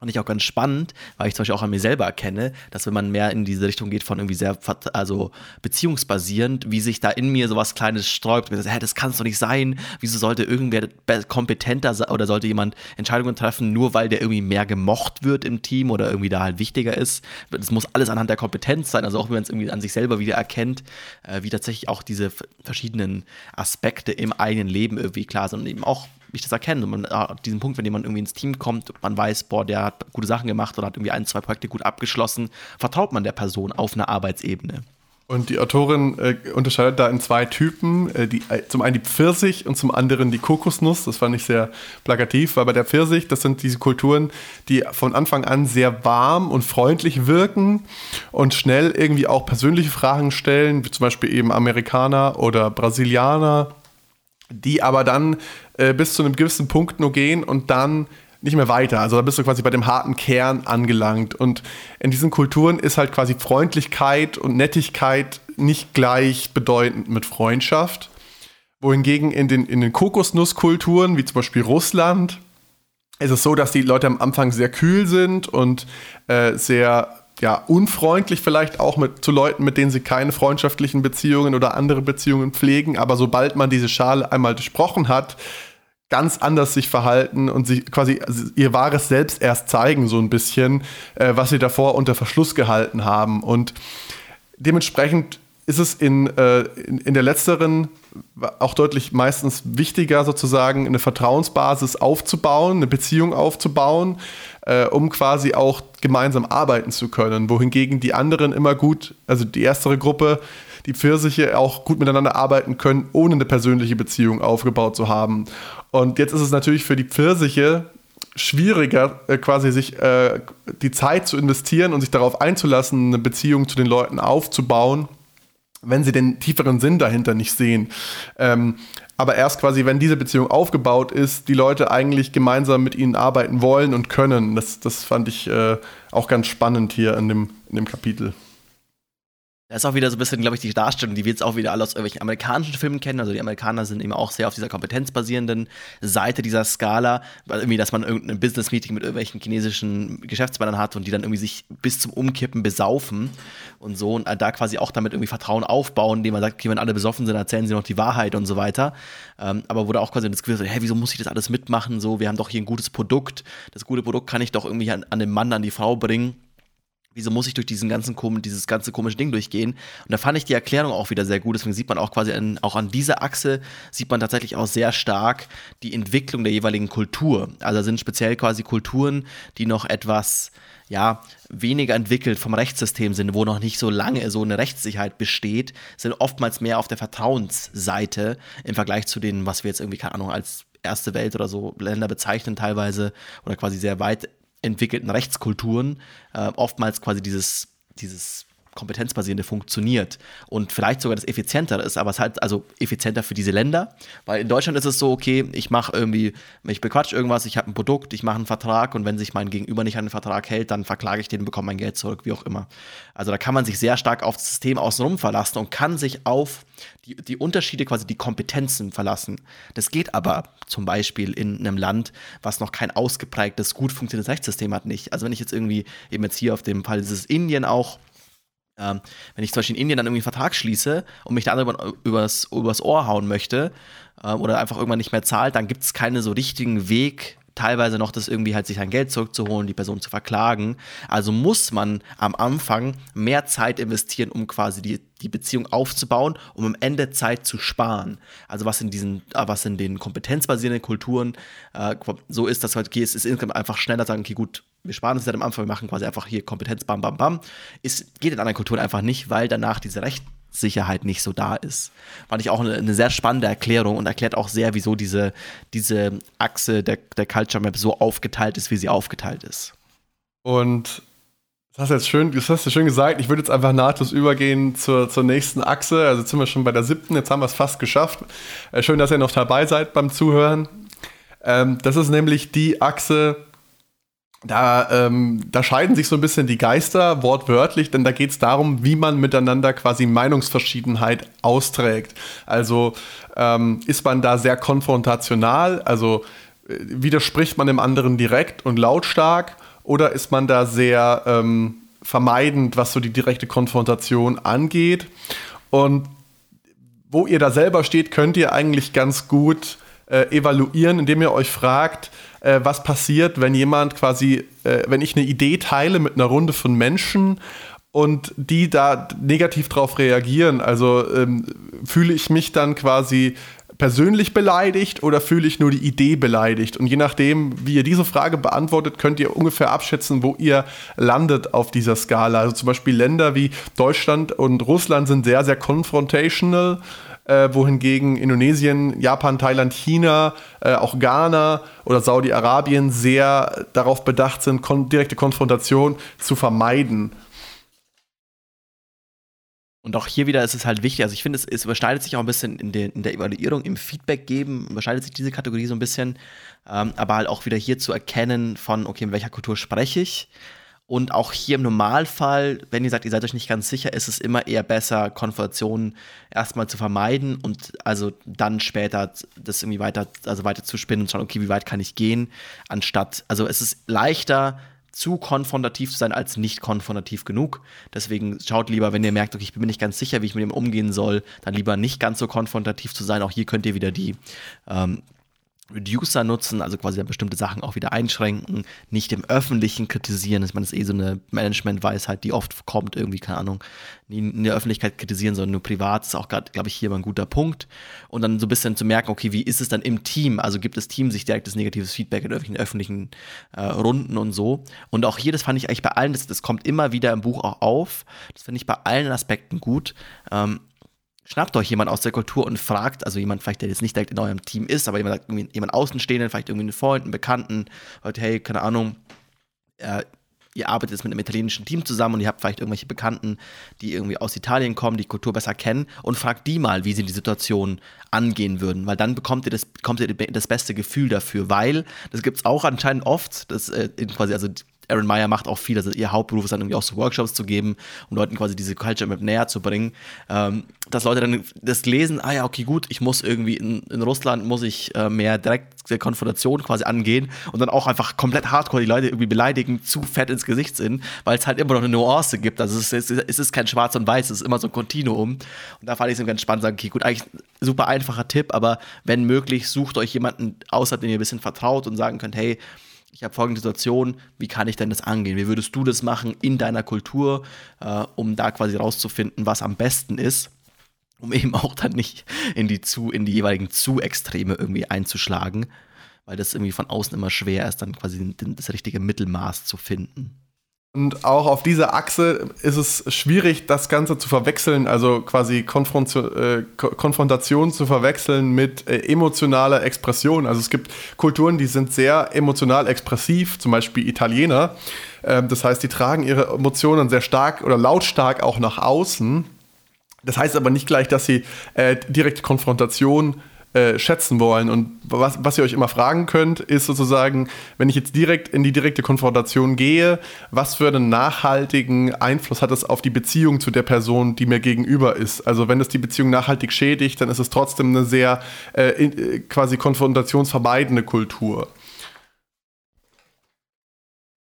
Fand ich auch ganz spannend, weil ich zum Beispiel auch an mir selber erkenne, dass wenn man mehr in diese Richtung geht von irgendwie sehr, also beziehungsbasierend, wie sich da in mir sowas Kleines sträubt. Hä, das kann es doch nicht sein. Wieso sollte irgendwer kompetenter sein oder sollte jemand Entscheidungen treffen, nur weil der irgendwie mehr gemocht wird im Team oder irgendwie da halt wichtiger ist? Das muss alles anhand der Kompetenz sein. Also auch wenn man es irgendwie an sich selber wieder erkennt, äh, wie tatsächlich auch diese verschiedenen Aspekte im eigenen Leben irgendwie klar sind und eben auch ich das erkenne. Und man, ah, diesen Punkt, wenn jemand irgendwie ins Team kommt, man weiß, boah, der hat gute Sachen gemacht oder hat irgendwie ein, zwei Projekte gut abgeschlossen, vertraut man der Person auf einer Arbeitsebene. Und die Autorin äh, unterscheidet da in zwei Typen. Äh, die, äh, zum einen die Pfirsich und zum anderen die Kokosnuss. Das fand ich sehr plakativ, weil bei der Pfirsich, das sind diese Kulturen, die von Anfang an sehr warm und freundlich wirken und schnell irgendwie auch persönliche Fragen stellen, wie zum Beispiel eben Amerikaner oder Brasilianer die aber dann äh, bis zu einem gewissen Punkt nur gehen und dann nicht mehr weiter. Also da bist du quasi bei dem harten Kern angelangt. Und in diesen Kulturen ist halt quasi Freundlichkeit und Nettigkeit nicht gleichbedeutend mit Freundschaft. Wohingegen in den, in den Kokosnusskulturen, wie zum Beispiel Russland, ist es so, dass die Leute am Anfang sehr kühl sind und äh, sehr ja, unfreundlich vielleicht auch mit, zu Leuten, mit denen sie keine freundschaftlichen Beziehungen oder andere Beziehungen pflegen, aber sobald man diese Schale einmal durchbrochen hat, ganz anders sich verhalten und sich quasi ihr wahres Selbst erst zeigen, so ein bisschen, äh, was sie davor unter Verschluss gehalten haben. Und dementsprechend ist es in, äh, in, in, der letzteren auch deutlich meistens wichtiger, sozusagen eine Vertrauensbasis aufzubauen, eine Beziehung aufzubauen, äh, um quasi auch gemeinsam arbeiten zu können. Wohingegen die anderen immer gut, also die erstere Gruppe, die Pfirsiche auch gut miteinander arbeiten können, ohne eine persönliche Beziehung aufgebaut zu haben. Und jetzt ist es natürlich für die Pfirsiche schwieriger, äh, quasi sich äh, die Zeit zu investieren und sich darauf einzulassen, eine Beziehung zu den Leuten aufzubauen wenn sie den tieferen Sinn dahinter nicht sehen. Ähm, aber erst quasi, wenn diese Beziehung aufgebaut ist, die Leute eigentlich gemeinsam mit ihnen arbeiten wollen und können. Das, das fand ich äh, auch ganz spannend hier in dem, in dem Kapitel. Da ist auch wieder so ein bisschen, glaube ich, die Darstellung, die wir jetzt auch wieder alle aus irgendwelchen amerikanischen Filmen kennen. Also die Amerikaner sind eben auch sehr auf dieser kompetenzbasierenden Seite dieser Skala, weil irgendwie, dass man irgendein Business-Meeting mit irgendwelchen chinesischen Geschäftsmännern hat und die dann irgendwie sich bis zum Umkippen besaufen und so und da quasi auch damit irgendwie Vertrauen aufbauen, indem man sagt, okay, wenn alle besoffen sind, erzählen sie noch die Wahrheit und so weiter. Ähm, aber wurde auch quasi das Gefühl, hä, wieso muss ich das alles mitmachen? So, wir haben doch hier ein gutes Produkt. Das gute Produkt kann ich doch irgendwie an, an den Mann, an die Frau bringen wieso muss ich durch diesen ganzen dieses ganze komische Ding durchgehen? Und da fand ich die Erklärung auch wieder sehr gut. Deswegen sieht man auch quasi an, auch an dieser Achse sieht man tatsächlich auch sehr stark die Entwicklung der jeweiligen Kultur. Also sind speziell quasi Kulturen, die noch etwas ja, weniger entwickelt vom Rechtssystem sind, wo noch nicht so lange so eine Rechtssicherheit besteht, sind oftmals mehr auf der Vertrauensseite im Vergleich zu denen, was wir jetzt irgendwie, keine Ahnung, als erste Welt oder so Länder bezeichnen teilweise oder quasi sehr weit entwickelten Rechtskulturen äh, oftmals quasi dieses, dieses kompetenzbasierende funktioniert und vielleicht sogar das effizienter ist, aber es halt also effizienter für diese Länder, weil in Deutschland ist es so, okay, ich mache irgendwie, ich bequatsch irgendwas, ich habe ein Produkt, ich mache einen Vertrag und wenn sich mein Gegenüber nicht an den Vertrag hält, dann verklage ich den bekomme mein Geld zurück, wie auch immer. Also da kann man sich sehr stark auf das System außenrum verlassen und kann sich auf die, die Unterschiede, quasi die Kompetenzen verlassen. Das geht aber zum Beispiel in einem Land, was noch kein ausgeprägtes, gut funktionierendes Rechtssystem hat, nicht. Also wenn ich jetzt irgendwie eben jetzt hier auf dem Fall dieses Indien auch ähm, wenn ich zum Beispiel in Indien dann irgendwie einen Vertrag schließe und mich der andere übers, übers Ohr hauen möchte äh, oder einfach irgendwann nicht mehr zahlt, dann gibt es keinen so richtigen Weg, teilweise noch das irgendwie halt sich sein Geld zurückzuholen, die Person zu verklagen. Also muss man am Anfang mehr Zeit investieren, um quasi die, die Beziehung aufzubauen, um am Ende Zeit zu sparen. Also was in diesen, äh, was in den kompetenzbasierenden Kulturen äh, so ist, dass halt, okay, es ist einfach schneller sagen, okay, gut, wir sparen uns halt am Anfang, wir machen quasi einfach hier Kompetenz, bam, bam, bam. Es geht in anderen Kulturen einfach nicht, weil danach diese Recht Sicherheit nicht so da ist. Fand ich auch eine, eine, sehr spannende Erklärung und erklärt auch sehr, wieso diese, diese Achse der, der Culture Map so aufgeteilt ist, wie sie aufgeteilt ist. Und das hast du jetzt schön, das hast du schön gesagt. Ich würde jetzt einfach nahtlos übergehen zur, zur nächsten Achse. Also sind wir schon bei der siebten, jetzt haben wir es fast geschafft. Äh, schön, dass ihr noch dabei seid beim Zuhören. Ähm, das ist nämlich die Achse, da, ähm, da scheiden sich so ein bisschen die Geister, wortwörtlich, denn da geht es darum, wie man miteinander quasi Meinungsverschiedenheit austrägt. Also ähm, ist man da sehr konfrontational, also äh, widerspricht man dem anderen direkt und lautstark, oder ist man da sehr ähm, vermeidend, was so die direkte Konfrontation angeht? Und wo ihr da selber steht, könnt ihr eigentlich ganz gut äh, evaluieren, indem ihr euch fragt, äh, was passiert, wenn jemand quasi, äh, wenn ich eine Idee teile mit einer Runde von Menschen und die da negativ drauf reagieren. Also ähm, fühle ich mich dann quasi persönlich beleidigt oder fühle ich nur die Idee beleidigt? Und je nachdem, wie ihr diese Frage beantwortet, könnt ihr ungefähr abschätzen, wo ihr landet auf dieser Skala. Also zum Beispiel Länder wie Deutschland und Russland sind sehr, sehr confrontational äh, wohingegen Indonesien, Japan, Thailand, China, äh, auch Ghana oder Saudi-Arabien sehr darauf bedacht sind, kon direkte Konfrontation zu vermeiden. Und auch hier wieder ist es halt wichtig, also ich finde, es, es, überschneidet sich auch ein bisschen in, den, in, der Evaluierung, im Feedback geben, überschneidet sich diese Kategorie so ein bisschen, ähm, aber halt auch wieder hier zu erkennen von, okay, in welcher Kultur spreche ich und auch hier im Normalfall, wenn ihr sagt, ihr seid euch nicht ganz sicher, ist es immer eher besser, Konfrontationen erstmal zu vermeiden und also dann später das irgendwie weiter, also weiter zu spinnen und schauen, okay, wie weit kann ich gehen, anstatt, also es ist leichter, zu konfrontativ zu sein als nicht konfrontativ genug. Deswegen schaut lieber, wenn ihr merkt, okay, ich bin mir nicht ganz sicher, wie ich mit dem umgehen soll, dann lieber nicht ganz so konfrontativ zu sein. Auch hier könnt ihr wieder die ähm, Reducer nutzen, also quasi dann bestimmte Sachen auch wieder einschränken, nicht im Öffentlichen kritisieren. Ich meine, das ist eh so eine Management-Weisheit, die oft kommt, irgendwie, keine Ahnung, nie in der Öffentlichkeit kritisieren, sondern nur privat. Das ist auch gerade, glaube ich, hier mal ein guter Punkt. Und dann so ein bisschen zu merken, okay, wie ist es dann im Team? Also gibt das Team sich direktes negatives Feedback in irgendwelchen öffentlichen äh, Runden und so. Und auch hier, das fand ich eigentlich bei allen, das, das kommt immer wieder im Buch auch auf. Das finde ich bei allen Aspekten gut. Ähm, schnappt euch jemand aus der Kultur und fragt, also jemand vielleicht, der jetzt nicht direkt in eurem Team ist, aber jemand, jemand Außenstehenden, vielleicht irgendwie einen Freund, einen Bekannten, heute, hey, keine Ahnung, äh, ihr arbeitet jetzt mit einem italienischen Team zusammen und ihr habt vielleicht irgendwelche Bekannten, die irgendwie aus Italien kommen, die Kultur besser kennen und fragt die mal, wie sie die Situation angehen würden, weil dann bekommt ihr das, bekommt ihr das beste Gefühl dafür, weil das gibt es auch anscheinend oft, das äh, quasi, also Aaron Meyer macht auch viel, also ihr Hauptberuf ist dann irgendwie auch so Workshops zu geben, um Leuten quasi diese Culture Map näher zu bringen, ähm, dass Leute dann das lesen, ah ja, okay, gut, ich muss irgendwie in, in Russland, muss ich äh, mehr direkte Konfrontation quasi angehen und dann auch einfach komplett hardcore die Leute irgendwie beleidigen, zu fett ins Gesicht sind, weil es halt immer noch eine Nuance gibt, also es ist, es ist kein Schwarz und Weiß, es ist immer so ein Kontinuum. Und da fand ich es ganz spannend, sagen, okay, gut, eigentlich super einfacher Tipp, aber wenn möglich, sucht euch jemanden außer dem ihr ein bisschen vertraut und sagen könnt, hey, ich habe folgende Situation, wie kann ich denn das angehen? Wie würdest du das machen in deiner Kultur, äh, um da quasi rauszufinden, was am besten ist, um eben auch dann nicht in die zu, in die jeweiligen zu Extreme irgendwie einzuschlagen, weil das irgendwie von außen immer schwer ist, dann quasi das richtige Mittelmaß zu finden. Und auch auf dieser Achse ist es schwierig, das Ganze zu verwechseln, also quasi Konfrontation, äh, Konfrontation zu verwechseln mit äh, emotionaler Expression. Also es gibt Kulturen, die sind sehr emotional expressiv, zum Beispiel Italiener. Ähm, das heißt, die tragen ihre Emotionen sehr stark oder lautstark auch nach außen. Das heißt aber nicht gleich, dass sie äh, direkte Konfrontation äh, schätzen wollen. Und was, was ihr euch immer fragen könnt, ist sozusagen, wenn ich jetzt direkt in die direkte Konfrontation gehe, was für einen nachhaltigen Einfluss hat das auf die Beziehung zu der Person, die mir gegenüber ist? Also wenn es die Beziehung nachhaltig schädigt, dann ist es trotzdem eine sehr äh, äh quasi konfrontationsvermeidende Kultur.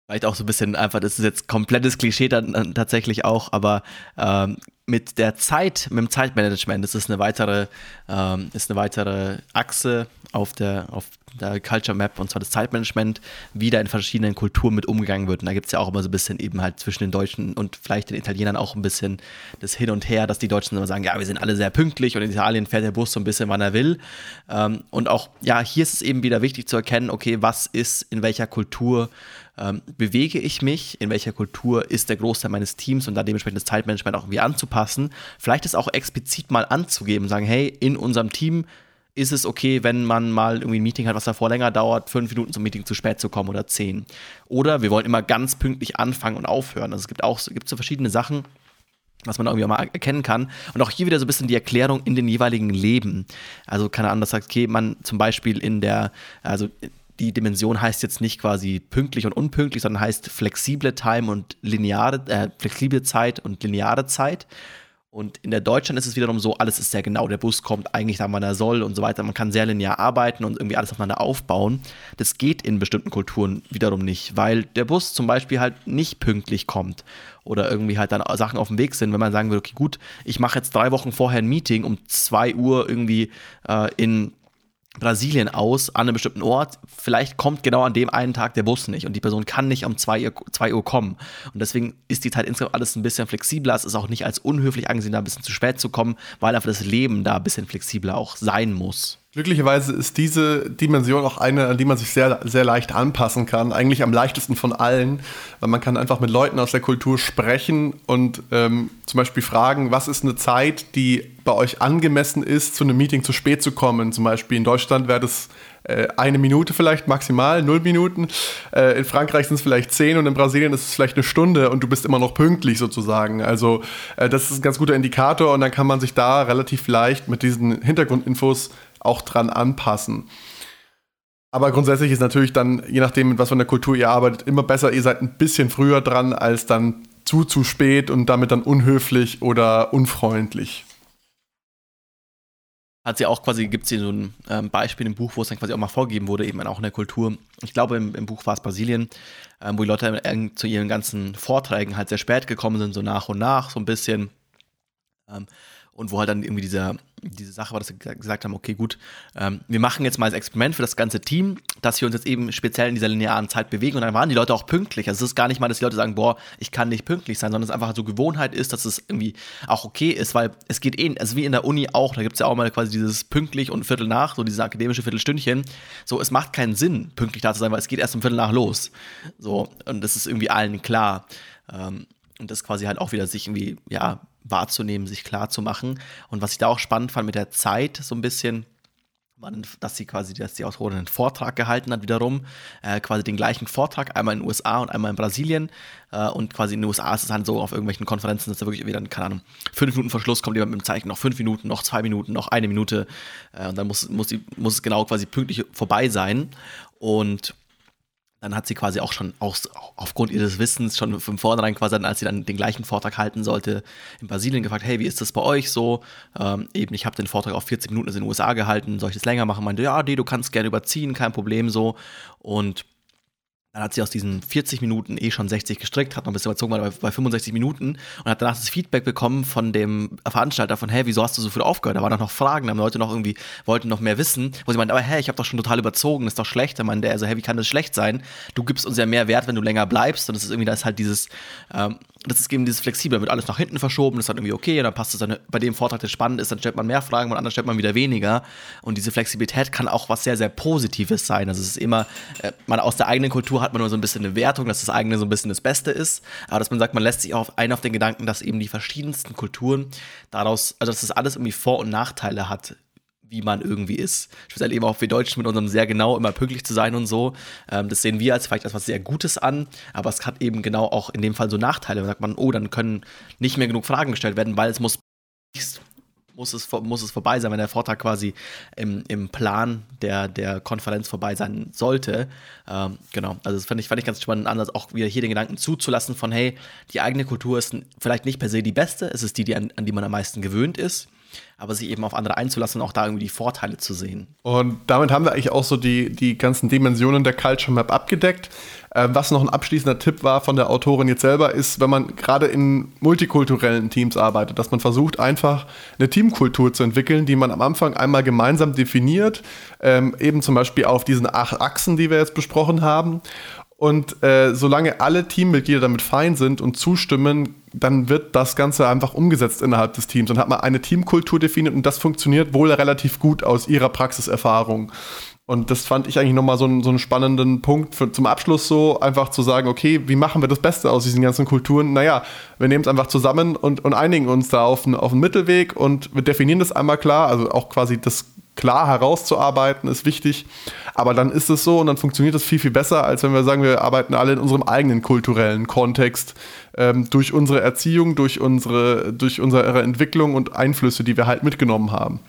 Vielleicht auch so ein bisschen einfach, das ist jetzt komplettes Klischee dann tatsächlich auch, aber ähm, mit der Zeit, mit dem Zeitmanagement, das ist eine weitere, ähm, ist eine weitere Achse auf der, auf der Culture Map und zwar das Zeitmanagement, wie da in verschiedenen Kulturen mit umgegangen wird. Und da gibt es ja auch immer so ein bisschen eben halt zwischen den Deutschen und vielleicht den Italienern auch ein bisschen das Hin und Her, dass die Deutschen immer sagen, ja, wir sind alle sehr pünktlich und in Italien fährt der Bus so ein bisschen, wann er will. Ähm, und auch, ja, hier ist es eben wieder wichtig zu erkennen, okay, was ist in welcher Kultur ähm, bewege ich mich, in welcher Kultur ist der Großteil meines Teams und da dementsprechend das Zeitmanagement auch irgendwie anzupassen. Vielleicht ist auch explizit mal anzugeben, sagen, hey, in unserem Team ist es okay, wenn man mal irgendwie ein Meeting hat, was davor länger dauert, fünf Minuten zum Meeting zu spät zu kommen oder zehn. Oder wir wollen immer ganz pünktlich anfangen und aufhören. Also es gibt auch gibt so verschiedene Sachen, was man irgendwie mal erkennen kann. Und auch hier wieder so ein bisschen die Erklärung in den jeweiligen Leben. Also keine Ahnung, das sagt, okay, man zum Beispiel in der, also die Dimension heißt jetzt nicht quasi pünktlich und unpünktlich, sondern heißt flexible Time und lineare, äh, flexible Zeit und lineare Zeit. Und in der Deutschland ist es wiederum so, alles ist sehr genau. Der Bus kommt eigentlich da, wann er soll und so weiter. Man kann sehr linear arbeiten und irgendwie alles aufeinander aufbauen. Das geht in bestimmten Kulturen wiederum nicht, weil der Bus zum Beispiel halt nicht pünktlich kommt oder irgendwie halt dann Sachen auf dem Weg sind. Wenn man sagen will, okay, gut, ich mache jetzt drei Wochen vorher ein Meeting um zwei Uhr irgendwie äh, in Brasilien aus an einem bestimmten Ort. Vielleicht kommt genau an dem einen Tag der Bus nicht und die Person kann nicht um 2 Uhr, 2 Uhr kommen. Und deswegen ist die Zeit insgesamt alles ein bisschen flexibler. Es ist auch nicht als unhöflich angesehen, da ein bisschen zu spät zu kommen, weil einfach das Leben da ein bisschen flexibler auch sein muss. Glücklicherweise ist diese Dimension auch eine, an die man sich sehr, sehr leicht anpassen kann. Eigentlich am leichtesten von allen, weil man kann einfach mit Leuten aus der Kultur sprechen und ähm, zum Beispiel fragen, was ist eine Zeit, die bei euch angemessen ist, zu einem Meeting zu spät zu kommen. Zum Beispiel in Deutschland wäre das äh, eine Minute vielleicht maximal, null Minuten. Äh, in Frankreich sind es vielleicht zehn und in Brasilien ist es vielleicht eine Stunde und du bist immer noch pünktlich sozusagen. Also äh, das ist ein ganz guter Indikator und dann kann man sich da relativ leicht mit diesen Hintergrundinfos auch dran anpassen. Aber grundsätzlich ist natürlich dann, je nachdem, mit was von der Kultur ihr arbeitet, immer besser, ihr seid ein bisschen früher dran, als dann zu, zu spät und damit dann unhöflich oder unfreundlich. Hat sie auch quasi, gibt es hier so ein ähm, Beispiel im Buch, wo es dann quasi auch mal vorgegeben wurde, eben auch in der Kultur. Ich glaube, im, im Buch war es Brasilien, ähm, wo die Leute zu ihren ganzen Vorträgen halt sehr spät gekommen sind, so nach und nach, so ein bisschen. Ähm, und wo halt dann irgendwie dieser, diese Sache war, dass sie gesagt haben, okay, gut, ähm, wir machen jetzt mal als Experiment für das ganze Team, dass wir uns jetzt eben speziell in dieser linearen Zeit bewegen und dann waren die Leute auch pünktlich. Also es ist gar nicht mal, dass die Leute sagen, boah, ich kann nicht pünktlich sein, sondern es einfach so Gewohnheit ist, dass es irgendwie auch okay ist, weil es geht eh, also wie in der Uni auch, da gibt es ja auch mal quasi dieses pünktlich und Viertel nach, so dieses akademische Viertelstündchen. So, es macht keinen Sinn, pünktlich da zu sein, weil es geht erst um Viertel nach los. So, und das ist irgendwie allen klar. Ähm, und das quasi halt auch wieder sich irgendwie, ja, wahrzunehmen, sich klar zu machen. Und was ich da auch spannend fand mit der Zeit, so ein bisschen, dass sie quasi, dass die Autorin einen Vortrag gehalten hat, wiederum, äh, quasi den gleichen Vortrag, einmal in den USA und einmal in Brasilien. Äh, und quasi in den USA ist es halt so auf irgendwelchen Konferenzen, dass da wirklich wieder, keine Ahnung, fünf Minuten vor Schluss kommt jemand mit dem Zeichen, noch fünf Minuten, noch zwei Minuten, noch eine Minute. Äh, und dann muss, muss, die, muss es genau quasi pünktlich vorbei sein. Und dann hat sie quasi auch schon aus, aufgrund ihres Wissens schon von vornherein quasi, als sie dann den gleichen Vortrag halten sollte, in Brasilien gefragt, hey, wie ist das bei euch so? Ähm, eben, ich habe den Vortrag auf 40 Minuten in den USA gehalten, soll ich das länger machen? Meinte, ja, nee, du kannst gerne überziehen, kein Problem so. Und dann hat sie aus diesen 40 Minuten eh schon 60 gestrickt, hat noch ein bisschen überzogen, war bei 65 Minuten und hat danach das Feedback bekommen von dem Veranstalter von, hey, wieso hast du so viel aufgehört? Da waren noch Fragen, da haben Leute noch irgendwie, wollten noch mehr wissen, wo sie meinen, aber hey, ich habe doch schon total überzogen, ist doch schlecht. Da meinte er so, hey, wie kann das schlecht sein? Du gibst uns ja mehr Wert, wenn du länger bleibst und das ist irgendwie, da ist halt dieses, ähm, das ist eben dieses Flexible, wird alles nach hinten verschoben, das ist dann irgendwie okay, und dann passt es dann bei dem Vortrag, der spannend ist, dann stellt man mehr Fragen, bei anderen stellt man wieder weniger. Und diese Flexibilität kann auch was sehr, sehr Positives sein. Also es ist immer, äh, man aus der eigenen Kultur hat man nur so ein bisschen eine Wertung, dass das eigene so ein bisschen das Beste ist. Aber dass man sagt, man lässt sich auch ein auf den Gedanken, dass eben die verschiedensten Kulturen daraus, also dass das alles irgendwie Vor- und Nachteile hat wie man irgendwie ist. Speziell eben auch wir Deutschen mit unserem sehr genau immer pünktlich zu sein und so. Ähm, das sehen wir als vielleicht etwas sehr Gutes an, aber es hat eben genau auch in dem Fall so Nachteile. Da sagt man, oh, dann können nicht mehr genug Fragen gestellt werden, weil es muss muss es, muss es vorbei sein, wenn der Vortrag quasi im, im Plan der, der Konferenz vorbei sein sollte. Ähm, genau, also das fand ich, fand ich ganz spannend, Ansatz auch wieder hier den Gedanken zuzulassen von, hey, die eigene Kultur ist vielleicht nicht per se die beste, es ist die, die an, an die man am meisten gewöhnt ist aber sich eben auf andere einzulassen und auch da irgendwie die Vorteile zu sehen. Und damit haben wir eigentlich auch so die, die ganzen Dimensionen der Culture Map abgedeckt. Äh, was noch ein abschließender Tipp war von der Autorin jetzt selber, ist, wenn man gerade in multikulturellen Teams arbeitet, dass man versucht, einfach eine Teamkultur zu entwickeln, die man am Anfang einmal gemeinsam definiert, ähm, eben zum Beispiel auf diesen acht Achsen, die wir jetzt besprochen haben. Und äh, solange alle Teammitglieder damit fein sind und zustimmen, dann wird das Ganze einfach umgesetzt innerhalb des Teams und hat man eine Teamkultur definiert und das funktioniert wohl relativ gut aus ihrer Praxiserfahrung. Und das fand ich eigentlich nochmal so, einen, so einen spannenden Punkt für, zum Abschluss so, einfach zu sagen, okay, wie machen wir das Beste aus diesen ganzen Kulturen? Naja, wir nehmen es einfach zusammen und, und einigen uns da auf einen, auf einen Mittelweg und wir definieren das einmal klar, also auch quasi das klar herauszuarbeiten, ist wichtig. Aber dann ist es so und dann funktioniert das viel, viel besser, als wenn wir sagen, wir arbeiten alle in unserem eigenen kulturellen Kontext, ähm, durch unsere Erziehung, durch unsere, durch unsere Entwicklung und Einflüsse, die wir halt mitgenommen haben.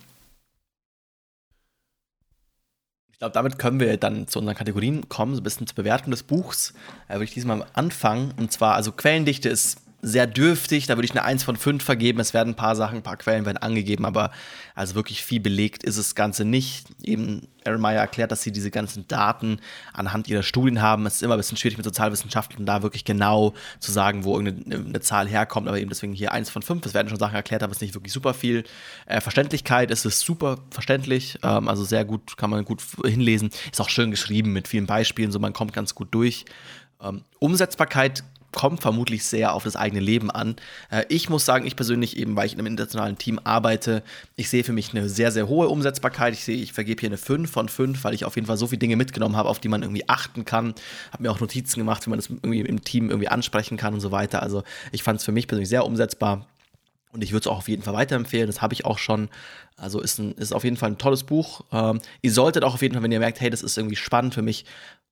Ich glaube, damit können wir dann zu unseren Kategorien kommen, so ein bisschen zur Bewertung des Buchs. Da würde ich diesmal anfangen. Und zwar, also Quellendichte ist sehr dürftig. Da würde ich eine 1 von 5 vergeben. Es werden ein paar Sachen, ein paar Quellen werden angegeben, aber also wirklich viel belegt ist das Ganze nicht. Eben Aaron Meyer erklärt, dass sie diese ganzen Daten anhand ihrer Studien haben. Es ist immer ein bisschen schwierig mit Sozialwissenschaftlern da wirklich genau zu sagen, wo irgendeine Zahl herkommt, aber eben deswegen hier 1 von 5. Es werden schon Sachen erklärt, aber es ist nicht wirklich super viel. Äh, Verständlichkeit ist es super verständlich, ähm, also sehr gut, kann man gut hinlesen. Ist auch schön geschrieben mit vielen Beispielen, so man kommt ganz gut durch. Ähm, Umsetzbarkeit kommt vermutlich sehr auf das eigene Leben an. Äh, ich muss sagen, ich persönlich eben, weil ich in einem internationalen Team arbeite, ich sehe für mich eine sehr, sehr hohe Umsetzbarkeit. Ich sehe, ich vergebe hier eine 5 von 5, weil ich auf jeden Fall so viele Dinge mitgenommen habe, auf die man irgendwie achten kann. Habe mir auch Notizen gemacht, wie man das irgendwie im Team irgendwie ansprechen kann und so weiter. Also ich fand es für mich persönlich sehr umsetzbar. Und ich würde es auch auf jeden Fall weiterempfehlen. Das habe ich auch schon. Also ist, ein, ist auf jeden Fall ein tolles Buch. Ähm, ihr solltet auch auf jeden Fall, wenn ihr merkt, hey, das ist irgendwie spannend für mich,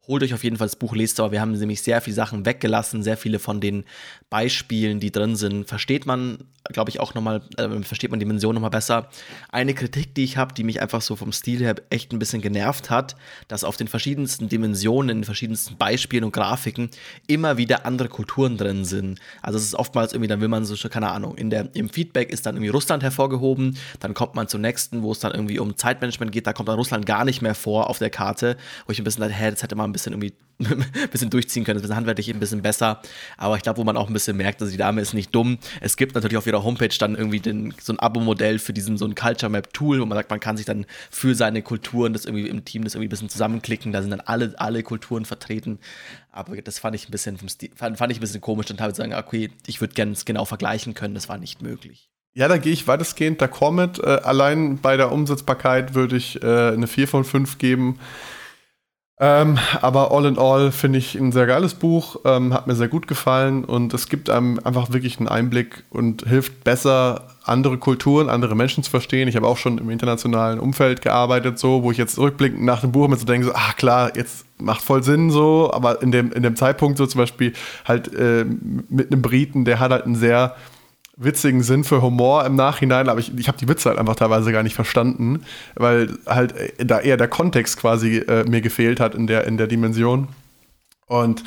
holt euch auf jeden Fall das Buch, lest aber wir haben nämlich sehr viele Sachen weggelassen, sehr viele von den Beispielen, die drin sind, versteht man, glaube ich, auch nochmal, äh, versteht man Dimension nochmal besser. Eine Kritik, die ich habe, die mich einfach so vom Stil her echt ein bisschen genervt hat, dass auf den verschiedensten Dimensionen, in den verschiedensten Beispielen und Grafiken immer wieder andere Kulturen drin sind. Also es ist oftmals irgendwie, dann will man so, keine Ahnung, in der, im Feedback ist dann irgendwie Russland hervorgehoben, dann kommt man zum nächsten, wo es dann irgendwie um Zeitmanagement geht, da kommt dann Russland gar nicht mehr vor auf der Karte, wo ich ein bisschen dachte, hä, das hätte man ein bisschen irgendwie ein bisschen durchziehen können. Das ist handwerklich ein bisschen besser. Aber ich glaube, wo man auch ein bisschen merkt, also die Dame ist nicht dumm. Es gibt natürlich auf ihrer Homepage dann irgendwie den, so ein Abo-Modell für diesen so ein Culture Map Tool, wo man sagt, man kann sich dann für seine Kulturen das irgendwie im Team das irgendwie ein bisschen zusammenklicken. Da sind dann alle, alle Kulturen vertreten. Aber das fand ich ein bisschen vom Stil, fand, fand ich ein bisschen komisch und habe sagen, okay, ich würde gerne es genau vergleichen können. Das war nicht möglich. Ja, da gehe ich weitestgehend d'accord mit. Äh, allein bei der Umsetzbarkeit würde ich äh, eine 4 von 5 geben. Ähm, aber all in all finde ich ein sehr geiles Buch, ähm, hat mir sehr gut gefallen und es gibt einem einfach wirklich einen Einblick und hilft besser, andere Kulturen, andere Menschen zu verstehen. Ich habe auch schon im internationalen Umfeld gearbeitet, so, wo ich jetzt rückblickend nach dem Buch mir so denke, so, ah klar, jetzt macht voll Sinn so, aber in dem, in dem Zeitpunkt so zum Beispiel halt äh, mit einem Briten, der hat halt einen sehr witzigen Sinn für Humor im Nachhinein, aber ich, ich habe die Witze halt einfach teilweise gar nicht verstanden, weil halt äh, da eher der Kontext quasi äh, mir gefehlt hat in der, in der Dimension. Und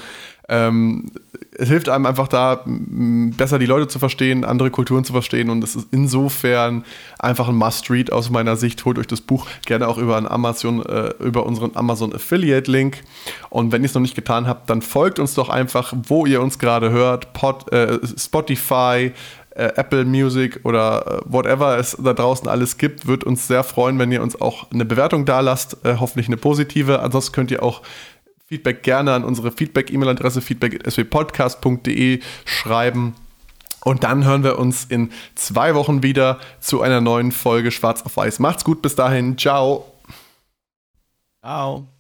ähm, es hilft einem einfach da, besser die Leute zu verstehen, andere Kulturen zu verstehen und es ist insofern einfach ein Must-Read aus meiner Sicht. Holt euch das Buch gerne auch über, Amazon, äh, über unseren Amazon Affiliate-Link und wenn ihr es noch nicht getan habt, dann folgt uns doch einfach, wo ihr uns gerade hört, Pod, äh, Spotify, äh, Apple Music oder äh, whatever es da draußen alles gibt, wird uns sehr freuen, wenn ihr uns auch eine Bewertung da lasst, äh, hoffentlich eine positive. Ansonsten könnt ihr auch Feedback gerne an unsere Feedback-E-Mail-Adresse feedback.swpodcast.de schreiben. Und dann hören wir uns in zwei Wochen wieder zu einer neuen Folge Schwarz auf Weiß. Macht's gut, bis dahin. Ciao. Ciao.